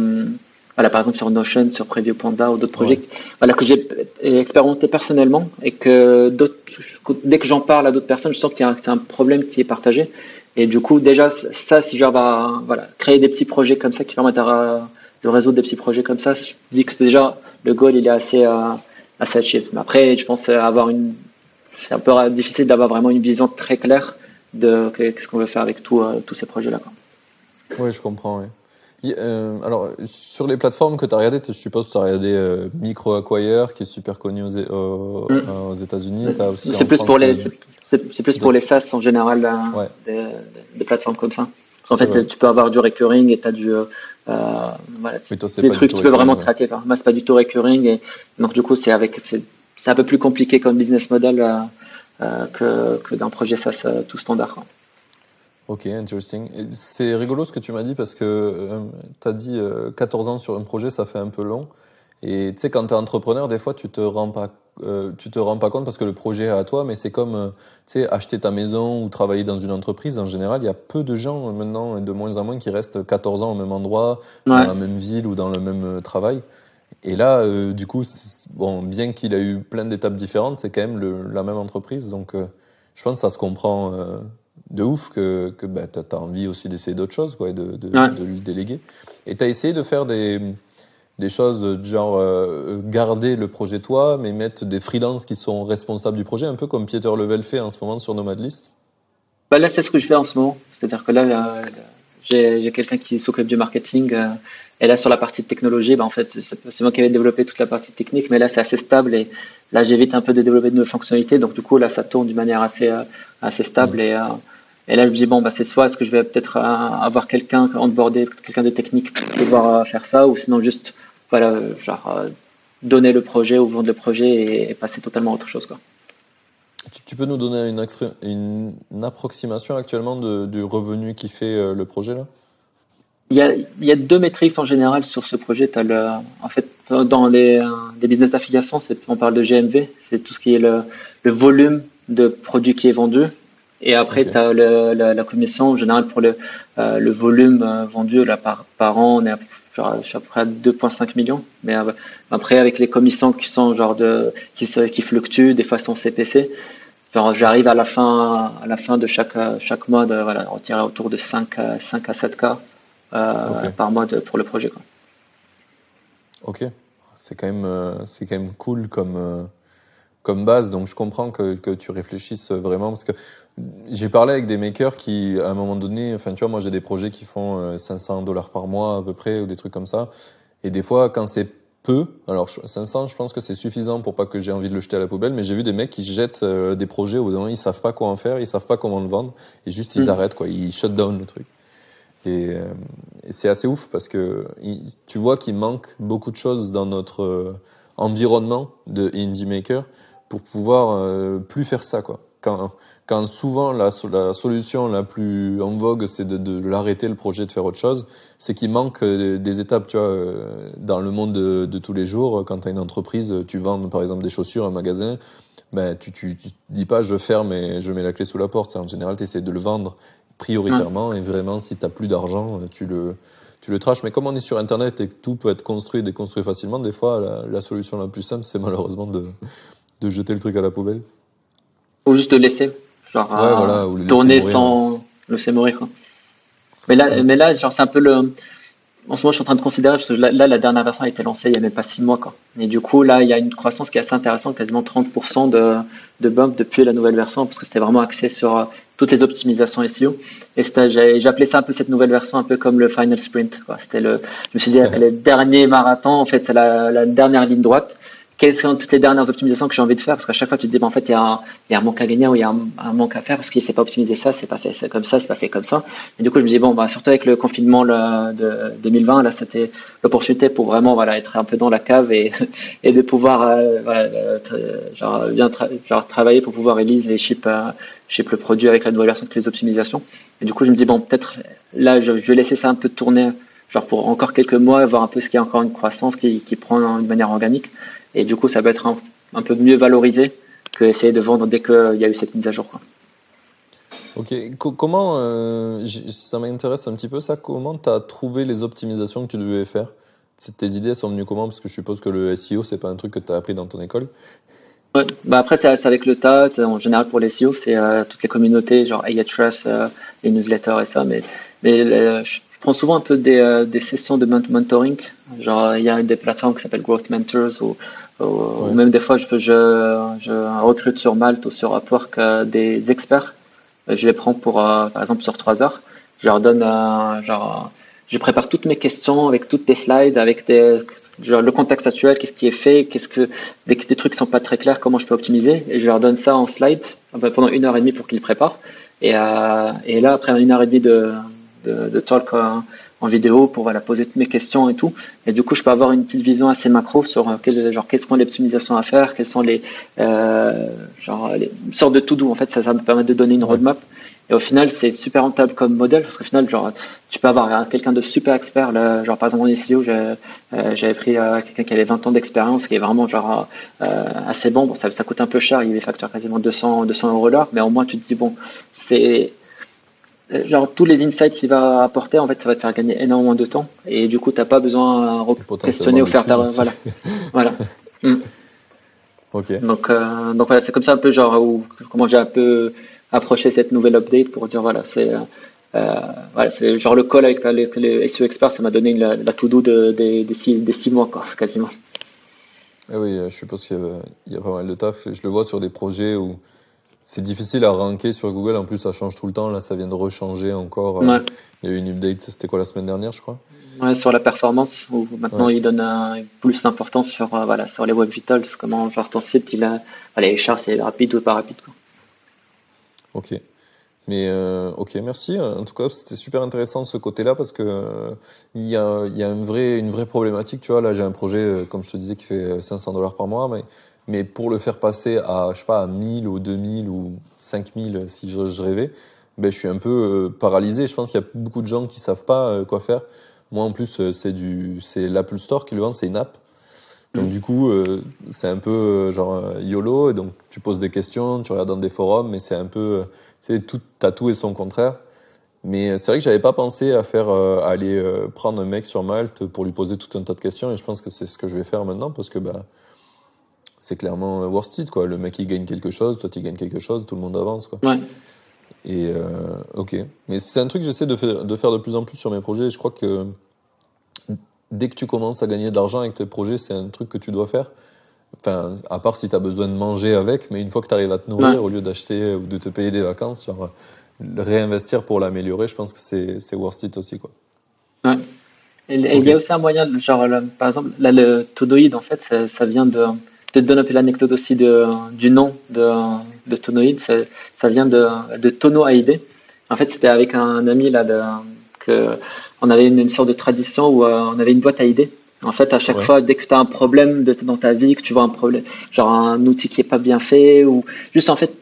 voilà, par exemple sur Notion, sur Preview Panda ou d'autres projets, voilà, que j'ai expérimenté personnellement et que dès que j'en parle à d'autres personnes, je sens que c'est un problème qui est partagé. Et du coup, déjà, ça, si genre va voilà, créer des petits projets comme ça qui permettent de résoudre des petits projets comme ça, je dis que c'est déjà le goal, il est assez, euh, assez achieve. Mais après, je pense avoir une, c'est un peu difficile d'avoir vraiment une vision très claire de qu'est-ce qu'on veut faire avec euh, tous ces projets-là. Oui, je comprends. Oui. Euh, alors, sur les plateformes que tu as regardées, je suppose que tu as regardé euh, MicroAcquire, qui est super connu aux, aux, mm. aux États-Unis. C'est plus, pour les, c'est plus pour les SaaS en général, euh, des, des, plateformes comme ça. En fait, tu peux avoir du recurring et tu as du. Euh, voilà, des trucs que tu peux vraiment traquer. Moi, c'est pas du tout recurring. Et donc, du coup, c'est avec, c'est un peu plus compliqué comme business model que, que d'un projet SaaS tout standard. Ok, interesting. C'est rigolo ce que tu m'as dit parce que euh, tu as dit 14 euh, ans sur un projet, ça fait un peu long. Et tu sais, quand tu es entrepreneur, des fois, tu te rends pas, euh, tu te rends pas compte parce que le projet est à toi, mais c'est comme, tu sais, acheter ta maison ou travailler dans une entreprise. En général, il y a peu de gens maintenant, et de moins en moins, qui restent 14 ans au même endroit, dans la même ville ou dans le même travail. Et là, du coup, bon, bien qu'il a eu plein d'étapes différentes, c'est quand même le, la même entreprise. Donc, je pense que ça se comprend de ouf que, que bah, tu as, envie aussi d'essayer d'autres choses, quoi, et de, de, de, lui déléguer. Et tu as essayé de faire des, des choses genre euh, garder le projet toi, mais mettre des freelances qui sont responsables du projet, un peu comme Peter Level fait en ce moment sur Nomadlist bah Là, c'est ce que je fais en ce moment. C'est-à-dire que là, j'ai quelqu'un qui s'occupe du marketing. Euh, et là, sur la partie technologie, bah, en fait, c'est moi qui avais développé toute la partie technique, mais là, c'est assez stable. Et là, j'évite un peu de développer de nouvelles fonctionnalités. Donc, du coup, là, ça tourne d'une manière assez, euh, assez stable. Et, et là, je me dis, bon, bah, c'est soit est-ce que je vais peut-être avoir quelqu'un, onboarder quelqu'un de technique pour pouvoir faire ça, ou sinon juste, voilà, genre, euh, donner le projet ou vendre le projet et, passer totalement à autre chose, quoi. Tu, peux nous donner une, une, approximation actuellement de, du revenu qui fait le projet, là? Il y, a, il y, a, deux métriques en général sur ce projet. As le, en fait, dans les, les business d'affiliation, on parle de GMV, c'est tout ce qui est le, le volume de produits qui est vendu et après, tu as le, la, la, commission, en général, pour le, euh, volume euh, vendu là, par, par an, on est à, genre, à peu près à 2,5 millions. Mais euh, après, avec les commissions qui sont genre de, qui, qui fluctuent, des fois sont CPC, genre, j'arrive à la fin, à la fin de chaque, chaque mois, de, voilà, on tirait autour de 5, 5 à 7 cas par mois de, pour le projet. Quoi. Ok, c'est quand même, c'est quand même cool comme comme base. Donc je comprends que, que, tu réfléchisses vraiment parce que j'ai parlé avec des makers qui, à un moment donné, enfin tu vois, moi j'ai des projets qui font 500 euh, dollars par mois à peu près ou des trucs comme ça. Et des fois, quand c'est peu, alors 500, je pense que c'est suffisant pour pas que j'ai envie de le jeter à la poubelle, mais j'ai vu des mecs qui jettent euh, des projets où ils savent pas quoi en faire, ils savent pas comment le vendre, et juste ils mm. arrêtent quoi, ils shut down le truc. Et, euh, et c'est assez ouf parce que tu vois qu'il manque beaucoup de choses dans notre environnement de indie maker pour pouvoir euh, plus faire ça quoi. Quand, quand souvent la, la solution la plus en vogue c'est de, de l'arrêter le projet de faire autre chose, c'est qu'il manque euh, des étapes tu vois euh, dans le monde de, de tous les jours quand tu as une entreprise, tu vends par exemple des chaussures un magasin, ben tu, tu, tu dis pas je ferme et je mets la clé sous la porte, en général tu essaies de le vendre prioritairement et vraiment si tu as plus d'argent, tu le tu le traches. Mais comme on est sur Internet et que tout peut être construit et déconstruit facilement, des fois, la, la solution la plus simple, c'est malheureusement de, de jeter le truc à la poubelle Ou juste de laisser, genre tourner sans le laisser mourir. Mais là, mais là, genre c'est un peu le en ce moment, je suis en train de considérer, parce que là, la dernière version a été lancée il n'y a même pas six mois. Quoi. Et du coup, là, il y a une croissance qui est assez intéressante, quasiment 30% de, de bump depuis la nouvelle version, parce que c'était vraiment axé sur euh, toutes les optimisations SEO. Et j'ai appelé ça un peu cette nouvelle version, un peu comme le final sprint. C'était le, je me suis dit, le dernier marathon, en fait, c'est la, la dernière ligne droite quelles sont toutes les dernières optimisations que j'ai envie de faire? Parce qu'à chaque fois, tu te dis, bah, en fait, il y, a un, y a un manque à gagner ou il y a un, manque à faire parce qu'il ne s'est pas optimisé ça, c'est pas fait comme ça, c'est pas fait comme ça. Et du coup, je me dis, bon, bah, surtout avec le confinement de 2020, là, c'était l'opportunité pour vraiment voilà, être un peu dans la cave et, <laughs> et de pouvoir euh, voilà, genre, bien genre, travailler pour pouvoir release et ship, euh, ship le produit avec la nouvelle version de les optimisations. Et du coup, je me dis, bon, peut-être là, je, je vais laisser ça un peu tourner genre pour encore quelques mois, voir un peu ce qui est encore une croissance qui, qui prend de manière organique. Et du coup, ça peut être un, peu mieux valorisé que essayer de vendre dès qu'il y a eu cette mise à jour. Quoi. Ok, comment, euh, ça m'intéresse un petit peu ça, comment tu as trouvé les optimisations que tu devais faire? Tes idées sont venues comment? Parce que je suppose que le SEO, c'est pas un truc que tu as appris dans ton école. Ouais, bah après, c'est avec le tas. En général, pour les SEO, c'est euh, toutes les communautés, genre Ahrefs, euh, les newsletters et ça. Mais, mais je prends souvent un peu des, des sessions de mentoring. Genre, il y a des plateformes qui s'appellent Growth Mentors ou ou même des fois, je, je, je, recrute sur Malte ou sur Upwork euh, des experts. Je les prends pour, euh, par exemple, sur trois heures. Je leur donne, euh, genre, je prépare toutes mes questions avec toutes les slides, avec des, genre, le contexte actuel, qu'est-ce qui est fait, qu'est-ce que des, des, trucs qui sont pas très clairs, comment je peux optimiser. Et je leur donne ça en slide pendant une heure et demie pour qu'ils préparent. Et, euh, et là, après une heure et demie de, de, de talk en vidéo pour voilà, poser toutes mes questions et tout. Et du coup, je peux avoir une petite vision assez macro sur euh, quel, genre, quelles sont les optimisations à faire, quelles sont les, euh, genre, les une sorte de tout-doux. En fait, ça, ça me permet de donner une roadmap. Et au final, c'est super rentable comme modèle parce qu'au final, genre, tu peux avoir quelqu'un de super expert. Là, genre, par exemple, en SEO, euh, j'avais pris euh, quelqu'un qui avait 20 ans d'expérience, qui est vraiment genre euh, assez bon. bon ça, ça coûte un peu cher, il est facture quasiment 200, 200 euros l'heure, mais au moins tu te dis bon, c'est euh, genre tous les insights qu'il va apporter, en fait, ça va te faire gagner énormément de temps. Et du coup, tu n'as pas besoin de questionner ou faire ta. Voilà. <laughs> voilà. Mm. Ok. Donc, euh, donc voilà, c'est comme ça un peu genre où, comment j'ai un peu approché cette nouvelle update pour dire voilà, c'est. Euh, voilà, c'est genre le call avec les, les SEO experts, ça m'a donné la, la to-do de, des, des, six, des six mois, quoi, quasiment. Eh oui, je suppose qu'il y, y, a pas mal de taf. Je le vois sur des projets où c'est difficile à ranker sur Google. En plus, ça change tout le temps. Là, ça vient de rechanger encore. Euh, il y a eu une update, c'était quoi la semaine dernière, je crois? Ouais, sur la performance, où maintenant il donne un, plus d'importance sur, euh, voilà, sur les web vitals, comment genre ton site, il a, les charges, c'est rapide ou pas rapide. Quoi. Ok. Mais euh, ok, merci. En tout cas, c'était super intéressant ce côté-là parce que il y a, y a une, vraie, une vraie problématique. Tu vois, là, j'ai un projet, comme je te disais, qui fait 500 dollars par mois, mais mais pour le faire passer à, je sais pas, à 1000 ou 2000 ou 5000 si je, je rêvais, ben, je suis un peu euh, paralysé. Je pense qu'il y a beaucoup de gens qui savent pas euh, quoi faire. Moi, en plus, euh, c'est du, c'est l'Apple Store qui le vend, c'est une app. Donc, mm. du coup, c'est un peu genre YOLO. Donc, tu poses des questions, tu regardes dans des forums, mais c'est un peu, tu sais, tout, t'as tout et son contraire. Mais c'est vrai que j'avais pas pensé à faire, à aller prendre un mec sur Malte pour lui poser tout un tas de questions. Et je pense que c'est ce que je vais faire maintenant parce que, bah, c'est clairement worth it, quoi. Le mec, il gagne quelque chose, toi, tu gagnes quelque chose, tout le monde avance, quoi. Ouais. Et euh, ok. Mais c'est un truc que j'essaie de faire, de faire de plus en plus sur mes projets. Je crois que dès que tu commences à gagner de l'argent avec tes projets, c'est un truc que tu dois faire. Enfin, à part si tu as besoin de manger avec, mais une fois que tu arrives à te nourrir, au lieu d'acheter ou de te payer des vacances, genre, réinvestir pour l'améliorer, je pense que c'est worth it aussi, quoi. Ouais. Et, il y a aussi un moyen, genre, par exemple, là, le Todoid, en fait, ça, ça vient de je te donne un peu l'anecdote aussi de, du nom de, de Tonoid. Ça, ça vient de, de Tono AID. En fait, c'était avec un ami là de, que on avait une, sorte de tradition où euh, on avait une boîte AID. En fait, à chaque fois, dès que tu as un problème de, dans ta vie, que tu vois un problème, genre un outil qui est pas bien fait, ou juste en fait,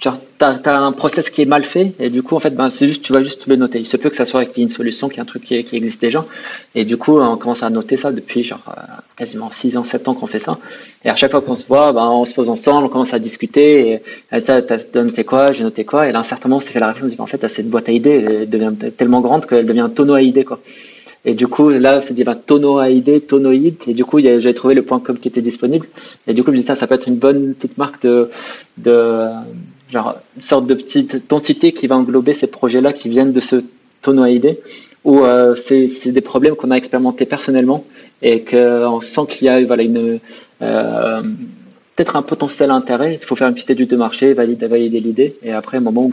tu as, un process qui est mal fait et du coup en fait ben, c'est juste tu vas juste le noter. Il se peut que ça soit avec une solution qui est un truc qui, existe déjà. Et du coup on commence à noter ça depuis genre euh, quasiment 6 ans 7 ans qu'on fait ça. Et à chaque fois qu'on se voit ben, on se pose ensemble on commence à discuter et t'as noté quoi j'ai noté quoi. Et là un certain moment on s'est fait la réflexion en fait cette boîte à idées elle devient tellement grande qu'elle devient un tonneau à idées quoi et du coup, là, c'est dit, bah, tonoid, tonoïde. Et du coup, j'avais trouvé le point com qui était disponible. Et du coup, je me dit, ça, ça peut être une bonne petite marque de, de, genre, une sorte de petite entité qui va englober ces projets-là qui viennent de ce tonoid où c'est des problèmes qu'on a expérimentés personnellement et qu'on sent qu'il y a voilà, une, peut-être un potentiel intérêt. Il faut faire une petite étude de marché, valider, valider l'idée, et après, au moment où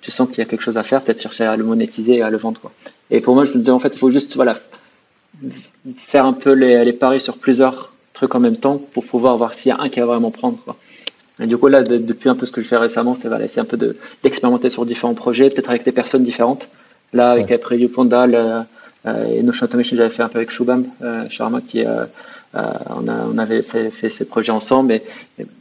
tu sens qu'il y a quelque chose à faire, peut-être chercher à le monétiser et à le vendre. Quoi. Et pour moi, je me dis en fait, il faut juste voilà, faire un peu les, les, paris sur plusieurs trucs en même temps pour pouvoir voir s'il y a un qui va vraiment prendre. Quoi. Et du coup, là, depuis un peu ce que je fais récemment, c'est voilà, un peu d'expérimenter sur différents projets, peut-être avec des personnes différentes. Là, avec ouais. Preview Panda euh, et Notion Automation, j'avais fait un peu avec Shubham euh, Sharma, qui euh, euh, on, a, on, avait fait ces projets ensemble. Et,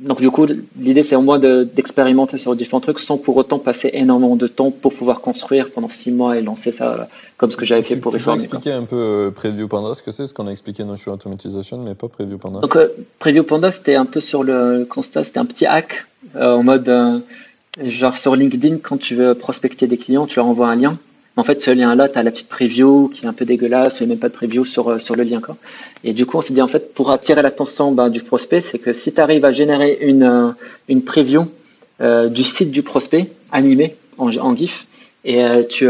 donc du coup, l'idée c'est au moins d'expérimenter sur différents trucs sans pour autant passer énormément de temps pour pouvoir construire pendant six mois et lancer ça comme ce que j'avais fait pour Reform. Tu peux expliquer un peu euh, Preview Panda ce que c'est, ce qu'on a expliqué dans Notion Automatization, mais pas Preview Panda. Donc euh, Preview Panda c'était un peu sur le constat, c'était un petit hack en mode genre sur LinkedIn quand tu veux prospecter des clients, tu leur envoies un lien en fait, ce lien-là, tu as la petite preview qui est un peu dégueulasse, il n'y a même pas de preview sur, euh, sur le lien. Quoi. Et du coup, on s'est dit, en fait, pour attirer l'attention ben, du prospect, c'est que si tu arrives à générer une, euh, une preview euh, du site du prospect, animé en, GIF, et, tu,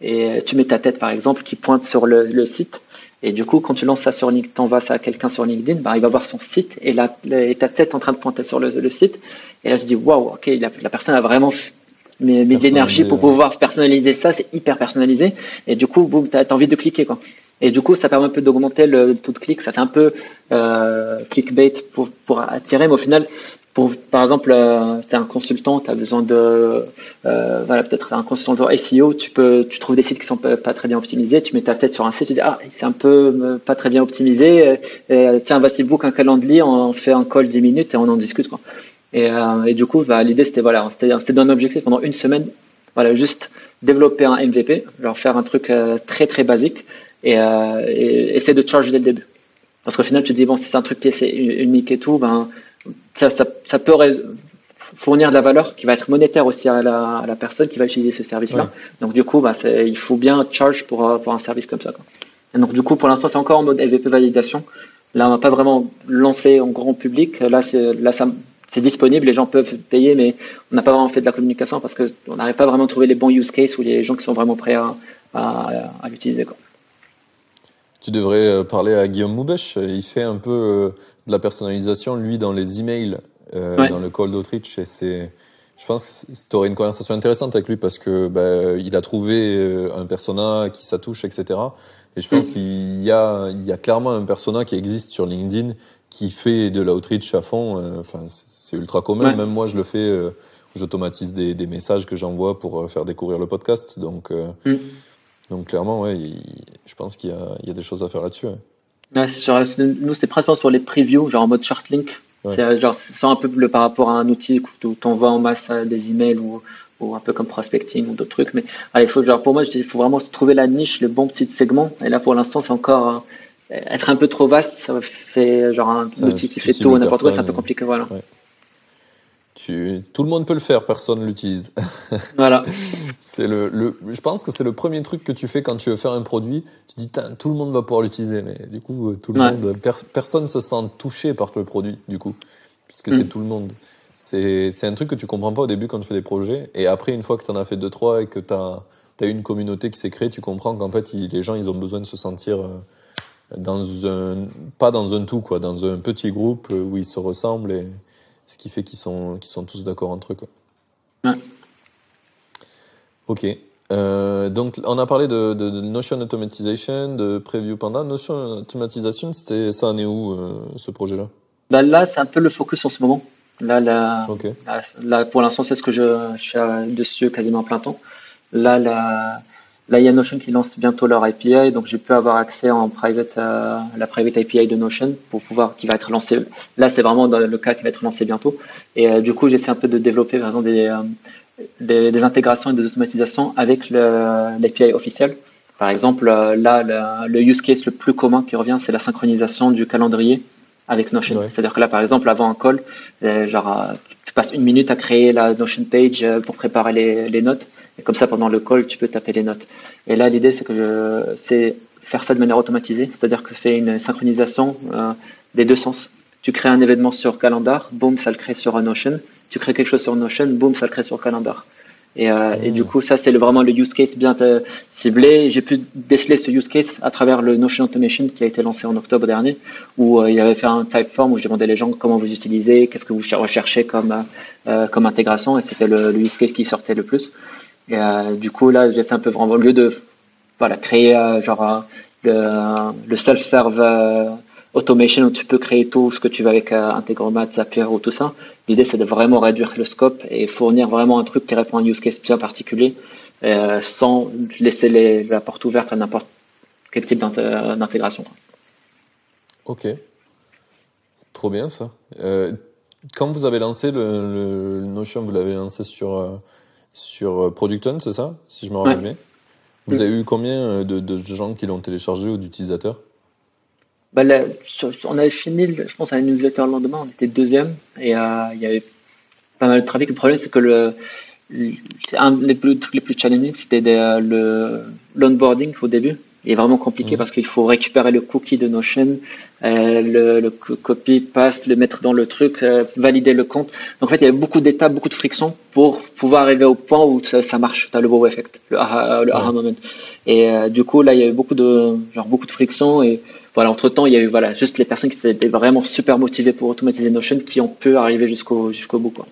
et tu mets ta tête, par exemple, qui pointe sur le, le site, et du coup, quand tu lances ça sur LinkedIn, t'envoies ça à quelqu'un sur LinkedIn, ben, il va voir son site et, la, et ta tête en train de pointer sur le, le site. Et là, je dis, waouh, ok, la, la, personne a vraiment mais, mais d'énergie pour pouvoir personnaliser ça, c'est hyper personnalisé. Et du coup, boum, t'as as envie de cliquer, quoi. Et du coup, ça permet un peu d'augmenter le taux de clic. Ça fait un peu euh, clickbait pour, pour attirer, mais au final, pour, par exemple, euh, tu es un consultant, tu as besoin de, euh, voilà, peut-être un consultant SEO, tu peux, tu trouves des sites qui sont pas, très bien optimisés, tu mets ta tête sur un site, tu dis ah c'est un peu euh, pas très bien optimisé, euh, tiens vas-y book un calendrier, on, on, se fait un call 10 minutes et on en discute quoi. Et, euh, et du coup, bah, l'idée c'était voilà, c'était d'un objectif pendant une semaine, voilà, juste développer un MVP, leur faire un truc euh, très très basique et, euh, et, essayer de charger dès le début. Parce qu'au final, tu te dis bon, si c'est un truc qui est unique et tout, ben ça, ça, ça peut fournir de la valeur qui va être monétaire aussi à la, à la personne qui va utiliser ce service-là. Donc du coup, bah, il faut bien charge pour, pour un service comme ça. Quoi. Et donc du coup, pour l'instant, c'est encore en mode MVP validation. Là, on n'a pas vraiment lancé en grand public. Là, là, ça, c'est disponible, les gens peuvent payer, mais on n'a pas vraiment fait de la communication parce qu'on n'arrive pas vraiment à trouver les bons use cases ou les gens qui sont vraiment prêts à, à, l'utiliser. Tu devrais euh, parler à Guillaume Moubèche. Il fait un peu euh, de la personnalisation, lui, dans les emails, euh, dans le. Et c'est, je pense que tu aurais une conversation intéressante avec lui parce que bah, il a trouvé un persona qui ça touche, etc. Et je pense mm. qu'il y a, il y a clairement un persona qui existe sur LinkedIn qui fait de l'outreach à fond. Enfin, c'est ultra commun. Même moi, je le fais. Euh, j'automatise des, des, messages que j'envoie pour euh, faire découvrir le podcast. Donc, euh, mm. donc clairement, ouais, je pense qu'il y, y, a des choses à faire là-dessus. Ouais. Ouais, nous, c'était principalement sur les previews, genre en mode short link. Genre, c'est un peu le par rapport à un outil où tu envoies en masse des emails ou, ou un peu comme prospecting ou d'autres trucs. Mais allez, faut, genre, pour moi, il faut vraiment trouver la niche, le bon petit segment. Et là, pour l'instant, c'est encore être un peu trop vaste. Ça fait genre un outil qui fait tout n'importe quoi, c'est un peu compliqué. Voilà. Ouais. Tu, tout le monde peut le faire, personne l'utilise. <laughs> Voilà. c'est le, le, je pense que c'est le premier truc que tu fais quand tu veux faire un produit. Tu dis, tout le monde va pouvoir l'utiliser, mais du coup, tout le monde, personne se sent touché par le produit, du coup, puisque c'est mm. tout le monde. C'est, c'est un truc que tu comprends pas au début quand tu fais des projets, et après, une fois que tu en as fait deux trois et que tu as, as une communauté qui s'est créée, tu comprends qu'en fait, les gens, ils ont besoin de se sentir euh, dans un, pas dans un tout, quoi, dans un petit groupe où ils se ressemblent et ce qui fait qu'ils sont, qu'ils sont tous d'accord entre eux. Quoi. Ouais. Ok. Euh, donc, on a parlé de, de, de, Notion Automatization, de Preview Panda. Notion Automatization, c'était, ça en est où, euh, ce projet-là? Bah Là, c'est un peu le focus en ce moment. Là, là, okay. là, là pour l'instant, c'est ce que je, je suis dessus quasiment plein temps. Là, la, Là, il y a Notion qui lance bientôt leur API, donc j'ai pu avoir accès en private à la private API de Notion pour pouvoir qui va être lancé. Là, c'est vraiment dans le cas qui va être lancé bientôt. Et euh, du coup, j'essaie un peu de développer par exemple, des, euh, des, des, intégrations et des automatisations avec l'API officiel. Par exemple, euh, là, le, use case le plus commun qui revient, c'est la synchronisation du calendrier avec Notion. C'est-à-dire que là, par exemple, avant un call, genre, tu passes une minute à créer la Notion page pour préparer les, les notes et comme ça, pendant le call, tu peux taper les notes. Et là, l'idée, c'est que c'est faire ça de manière automatisée, c'est-à-dire que fais une synchronisation euh, des deux sens. Tu crées un événement sur Calendar, boum, ça le crée sur Notion. Tu crées quelque chose sur Notion, boum, ça le crée sur Calendar. Et, euh, et du coup, ça, c'est vraiment le use case bien euh, ciblé. J'ai pu déceler ce use case à travers le Notion Automation qui a été lancé en octobre dernier, où euh, il avait fait un type form où je demandais les gens comment vous utilisez, qu'est-ce que vous recherchez comme, comme intégration, et c'était le, use case qui sortait le plus. Et du coup, là, j'essaie un peu vraiment, au lieu de voilà, créer genre le, le self-serve automation où tu peux créer tout ce que tu veux avec euh, Integromat, Zapier ou tout ça. L'idée, c'est de vraiment réduire le scope et fournir vraiment un truc qui répond à un use case bien particulier euh, sans laisser la porte ouverte à n'importe quel type euh, d'intégration. Ok. Trop bien ça. Euh, quand vous avez lancé le, Notion, vous l'avez lancé sur, euh, sur Producton, c'est ça Si je me rappelle bien. Vous avez eu combien de, de gens qui l'ont téléchargé ou d'utilisateurs? Bah, on avait fini, je pense, à une newsletter le lendemain, on était deuxième et euh, il y avait pas mal de trafic. Le problème, c'est que le, un des trucs les plus challenging, c'était le l'onboarding au début. Est vraiment compliqué mmh. parce qu'il faut récupérer le cookie de Notion, euh, le, le, copy, paste, le mettre dans le truc, euh, valider le compte. Donc en fait, il y avait beaucoup d'étapes, beaucoup de frictions pour pouvoir arriver au point où ça, ça marche. Tu as le wow effect, le aha, le aha moment. Et euh, du coup, là, il y avait beaucoup de, genre, beaucoup de frictions et voilà, entre temps, il y a eu voilà, juste les personnes qui étaient vraiment super motivées pour automatiser Notion qui ont pu arriver jusqu'au jusqu'au bout. Quoi.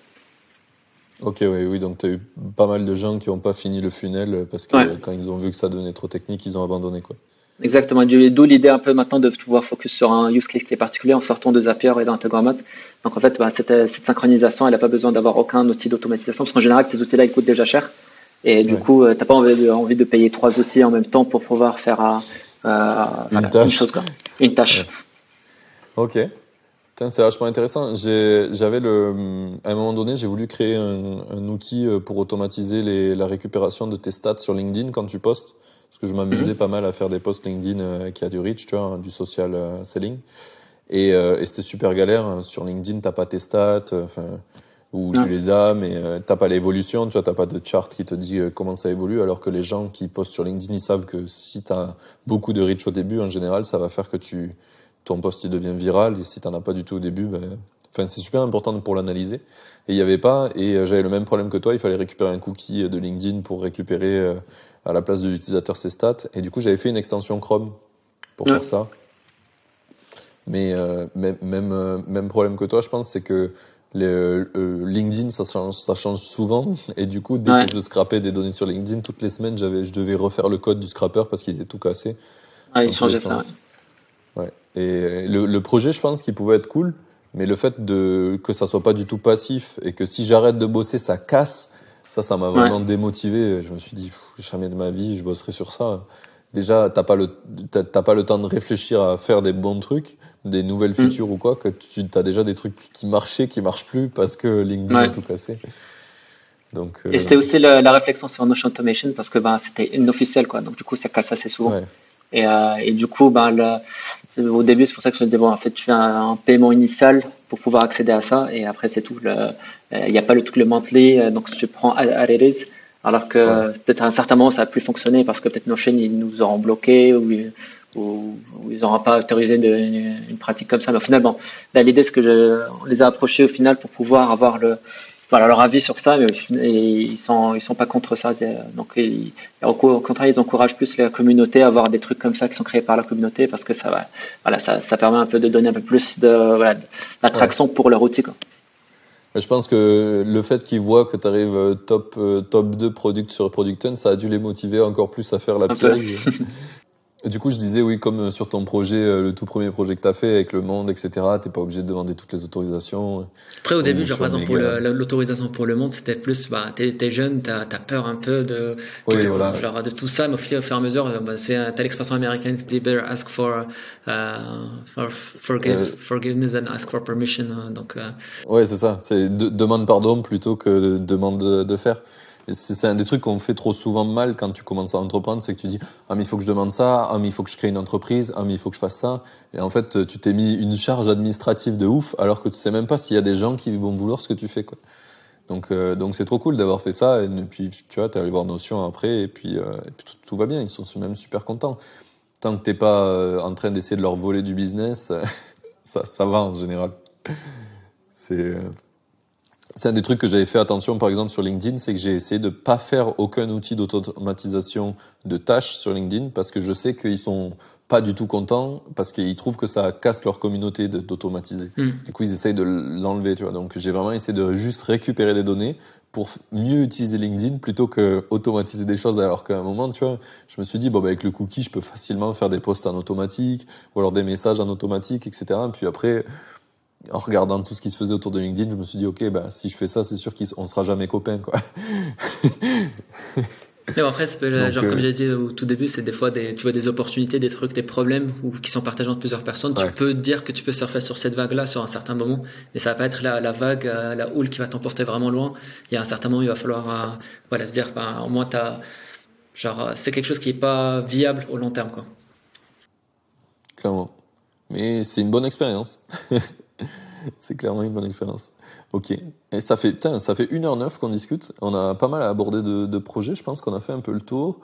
Ok, oui, oui, donc tu as eu pas mal de gens qui n'ont pas fini le funnel parce que quand ils ont vu que ça devenait trop technique, ils ont abandonné. Quoi. Exactement, d'où l'idée un peu maintenant de pouvoir focus sur un use case qui est particulier en sortant de Zapier et d'Integromat. Donc en fait, bah, cette, cette, synchronisation, elle n'a pas besoin d'avoir aucun outil d'automatisation parce qu'en général, ces outils-là, ils coûtent déjà cher. Et du coup, euh, tu n'as pas envie de, envie de, payer trois outils en même temps pour pouvoir faire un, euh, une, tâche. chose, quoi. Une tâche. Ok. C'est vachement intéressant. J'avais le, à un moment donné, j'ai voulu créer un, un, outil euh, pour automatiser les, la récupération de tes stats sur LinkedIn quand tu postes. Parce que je m'amusais mhm. pas mal à faire des posts LinkedIn euh, qui a du reach, tu vois, hein, du social selling. Et, et c'était super galère. Hein. Sur LinkedIn, t'as pas tes stats. Enfin, où tu les as, mais euh, t'as pas l'évolution, tu vois, t'as pas de chart qui te dit euh, comment ça évolue, alors que les gens qui postent sur LinkedIn, ils savent que si tu as beaucoup de reach au début, en général, ça va faire que tu, ton post il devient viral, et si t'en as pas du tout au début, ben, enfin, c'est super important pour l'analyser. Et il y avait pas, et euh, j'avais le même problème que toi, il fallait récupérer un cookie de LinkedIn pour récupérer à la place de l'utilisateur ses stats, et du coup, j'avais fait une extension Chrome pour faire ça. Mais même, même, même problème que toi, je pense, c'est que euh, LinkedIn, ça change, ça change souvent. <laughs> Et du coup, dès que je scrapais des données sur LinkedIn, toutes les semaines, je devais refaire le code du scrapper parce qu'il était tout cassé. Ah, il changeait ça. Ouais. Et le, le, projet, je pense qu'il pouvait être cool, mais le fait de, que ça soit pas du tout passif et que si j'arrête de bosser, ça casse, ça, ça m'a vraiment démotivé. Je me suis dit, jamais de ma vie, je bosserai sur ça déjà t'as pas le t'as pas le temps de réfléchir à faire des bons trucs, des nouvelles mm. features ou quoi, que tu as déjà des trucs qui marchaient, qui marchent plus parce que LinkedIn a tout cassé. Donc, euh, Et c'était aussi la, réflexion sur Notion Automation parce que bah, c'était inofficiel quoi, donc du coup ça casse assez souvent. Et, euh, et, du coup, bah, au début, c'est pour ça que je me disais, bon, en fait, tu fais un, paiement initial pour pouvoir accéder à ça, et après, c'est tout. Il n'y a pas le truc le monthly, euh, donc tu prends Areris, alors que peut-être à un certain moment, ça n'a plus fonctionné parce que peut-être nos chaînes, ils nous auront bloqués ou, ou, ils n'auront pas autorisé une, pratique comme ça. Mais finalement, l'idée, c'est que je, on les a approchés au final pour pouvoir avoir le, voilà, leur avis sur ça, mais ils sont, ils sont pas contre ça. Donc, au contraire, ils encouragent plus la communauté à avoir des trucs comme ça qui sont créés par la communauté parce que ça va, voilà, ça, ça permet un peu de donner un peu plus de, voilà, d'attraction pour leur outil, quoi. Je pense que le fait qu'ils voient que tu arrives euh, top, euh, top 2 product sur Producton, ça a dû les motiver encore plus à faire la <laughs> Du coup, je disais, oui, comme euh, sur ton projet, euh, le tout premier projet que tu as fait avec le monde, etc., t'es pas obligé de demander toutes les autorisations. Après, au début, genre, par exemple, pour l'autorisation pour le monde, c'était plus, bah, t'es es jeune, t'as as peur un peu de, oui, voilà. genre, de tout ça, mais au fur et à mesure, bah, c'est t'as l'expression américaine qui dit better ask for, uh, for forgive, forgiveness than ask for permission. Hein, donc, uh... Ouais, c'est ça. C'est demande pardon plutôt que demande de, de faire c'est un des trucs qu'on fait trop souvent mal quand tu commences à entreprendre, c'est que tu dis ah mais il faut que je demande ça, ah mais il faut que je crée une entreprise, ah mais il faut que je fasse ça, et en fait tu t'es mis une charge administrative de ouf alors que tu sais même pas s'il y a des gens qui vont vouloir ce que tu fais quoi. Donc euh, donc c'est trop cool d'avoir fait ça et, puis tu vois t'es allé voir Notion après et puis, euh, et puis tout, va bien, ils sont même super contents. Tant que t'es pas euh, en train d'essayer de leur voler du business, <laughs> ça ça va en général. C'est c'est un des trucs que j'avais fait attention, par exemple, sur LinkedIn, c'est que j'ai essayé de pas faire aucun outil d'automatisation de tâches sur LinkedIn parce que je sais qu'ils sont pas du tout contents parce qu'ils trouvent que ça casse leur communauté d'automatiser. Mm. Du coup, ils essayent de l'enlever, tu vois. Donc, j'ai vraiment essayé de juste récupérer les données pour mieux utiliser LinkedIn plutôt que automatiser des choses. Alors qu'à un moment, tu vois, je me suis dit, bon, bah, avec le cookie, je peux facilement faire des posts en automatique ou alors des messages en automatique, etc. puis après, en regardant tout ce qui se faisait autour de LinkedIn, je me suis dit, ok, bah, si je fais ça, c'est sûr qu'on sera jamais copains, quoi. <laughs> Mais après, genre, comme euh, j'ai dit au tout début, c'est des fois des, tu vois des opportunités, des trucs, des problèmes ou, qui sont partagés entre plusieurs personnes. Tu peux dire que tu peux surfer sur cette vague-là sur un certain moment, mais ça va pas être la, la vague, euh, la houle qui va t'emporter vraiment loin. Il y a un certain moment, il va falloir euh, voilà, se dire, ben, au moins, genre, c'est quelque chose qui est pas viable au long terme. Quoi. Clairement. Mais c'est une bonne expérience. <laughs> <laughs> c'est clairement une bonne expérience. Ok. Et ça fait, ça fait 1h09 qu'on discute. On a pas mal à aborder de, projets. Je pense qu'on a fait un peu le tour.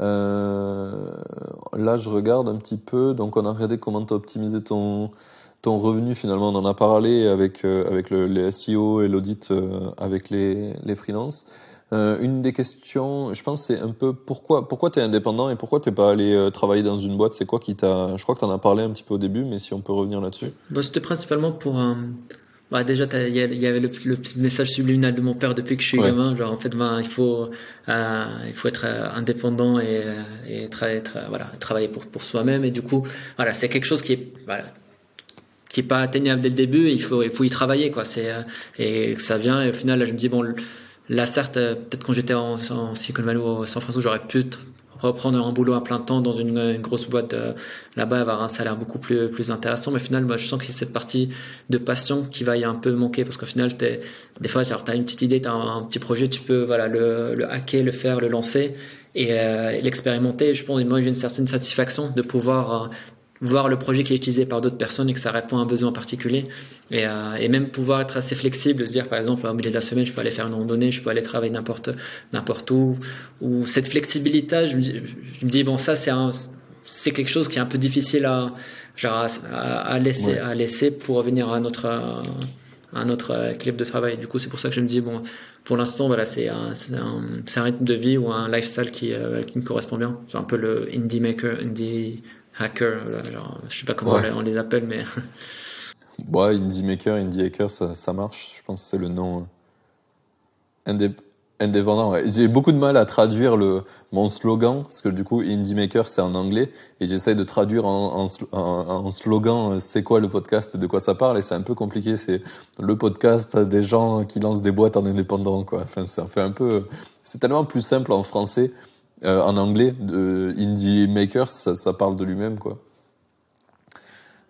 Euh, là, je regarde un petit peu. Donc, on a regardé comment tu optimisé ton, ton revenu finalement. On en a parlé avec, euh, le, les SEO et l'audit euh, avec les, les freelances. Euh, une des questions, je pense, c'est un peu pourquoi, pourquoi tu es indépendant et pourquoi tu pas allé euh, travailler dans une boîte? C'est quoi qui t'a. Je crois que tu en as parlé un petit peu au début, mais si on peut revenir là-dessus. Bah, C'était principalement pour. Bah, déjà, il y, avait le, message subliminal de mon père depuis que je suis gamin. Genre, en fait, ben, il, faut, euh, il faut être indépendant et, et voilà, travailler pour, pour soi-même. Et du coup, voilà, c'est quelque chose qui est. Voilà, qui est pas atteignable dès le début, il faut, il faut y travailler, quoi. C'est, et ça vient, et au final, là, je me dis, bon, certes, euh, peut-être quand j'étais en, en, Silicon Valley au San Francisco, j'aurais pu reprendre un boulot à plein temps dans une, grosse boîte euh, là-bas, avoir un salaire beaucoup plus, plus intéressant. Mais au final, moi, je sens que c'est cette partie de passion qui va y un peu manquer parce qu'au final, des fois, tu as une petite idée, tu as un, petit projet, tu peux voilà, le, hacker, le faire, le lancer et euh, l'expérimenter. Je pense, moi, j'ai une certaine satisfaction de pouvoir voir le projet qui est utilisé par d'autres personnes et que ça répond à un besoin particulier. Et, euh, et, même pouvoir être assez flexible, se dire par exemple au milieu de la semaine, je peux aller faire une randonnée, je peux aller travailler n'importe n'importe où. Ou cette flexibilité, je me, dis, je me dis bon ça c'est c'est quelque chose qui est un peu difficile à genre à, laisser à laisser pour revenir à notre à un autre équilibre de travail. Du coup, c'est pour ça que je me dis, bon, pour l'instant, voilà, c'est un, un, un, rythme de vie ou un lifestyle qui, euh, qui me correspond bien. C'est un peu le indie maker, indie hacker, alors, je sais pas comment on les appelle, mais. <laughs> Ouais, Indie Maker, Indie Hacker, ça, ça marche. Je pense que c'est le nom euh, indépendant. Ouais. J'ai beaucoup de mal à traduire le mon slogan parce que du coup Indie Maker c'est en anglais et j'essaye de traduire en, en, en, slogan euh, c'est quoi le podcast et de quoi ça parle et c'est un peu compliqué. C'est le podcast des gens qui lancent des boîtes en indépendant quoi. Enfin ça fait un peu. C'est tellement plus simple en français euh, en anglais, de Indie Makers, ça, parle de lui-même, quoi.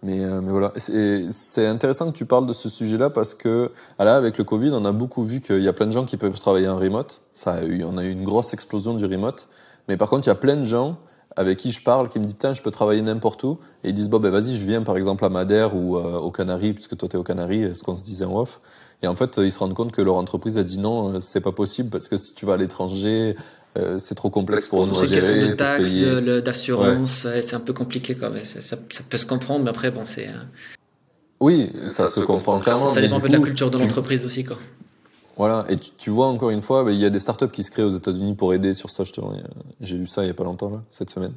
Mais, euh, mais voilà, c'est intéressant que tu parles de ce sujet-là parce que ah là, avec le Covid, on a beaucoup vu qu'il y a plein de gens qui peuvent travailler en remote. Ça a eu, on a eu une grosse explosion du remote. Mais par contre, il y a plein de gens avec qui je parle qui me disent putain, je peux travailler n'importe où. Et ils disent bon ben vas-y, je viens par exemple à Madère ou euh, aux Canaries puisque toi t'es aux Canaries, ce qu'on se disait en off? Et en fait, ils se rendent compte que leur entreprise a dit non, c'est pas possible parce que si tu vas à l'étranger, euh, c'est trop complexe pour nous à gérer. de taxes, d'assurance, c'est un peu compliqué quand même. Ça, ça, peut se comprendre, mais après, bon, c'est. Euh, oui, ça, se, comprend clairement. Ça dépend un peu de la culture de l'entreprise aussi, quoi. Voilà, et tu, vois encore une fois, il y a des startups qui se créent aux États-Unis pour aider sur ça. J'ai lu ça il y a pas longtemps là, cette semaine.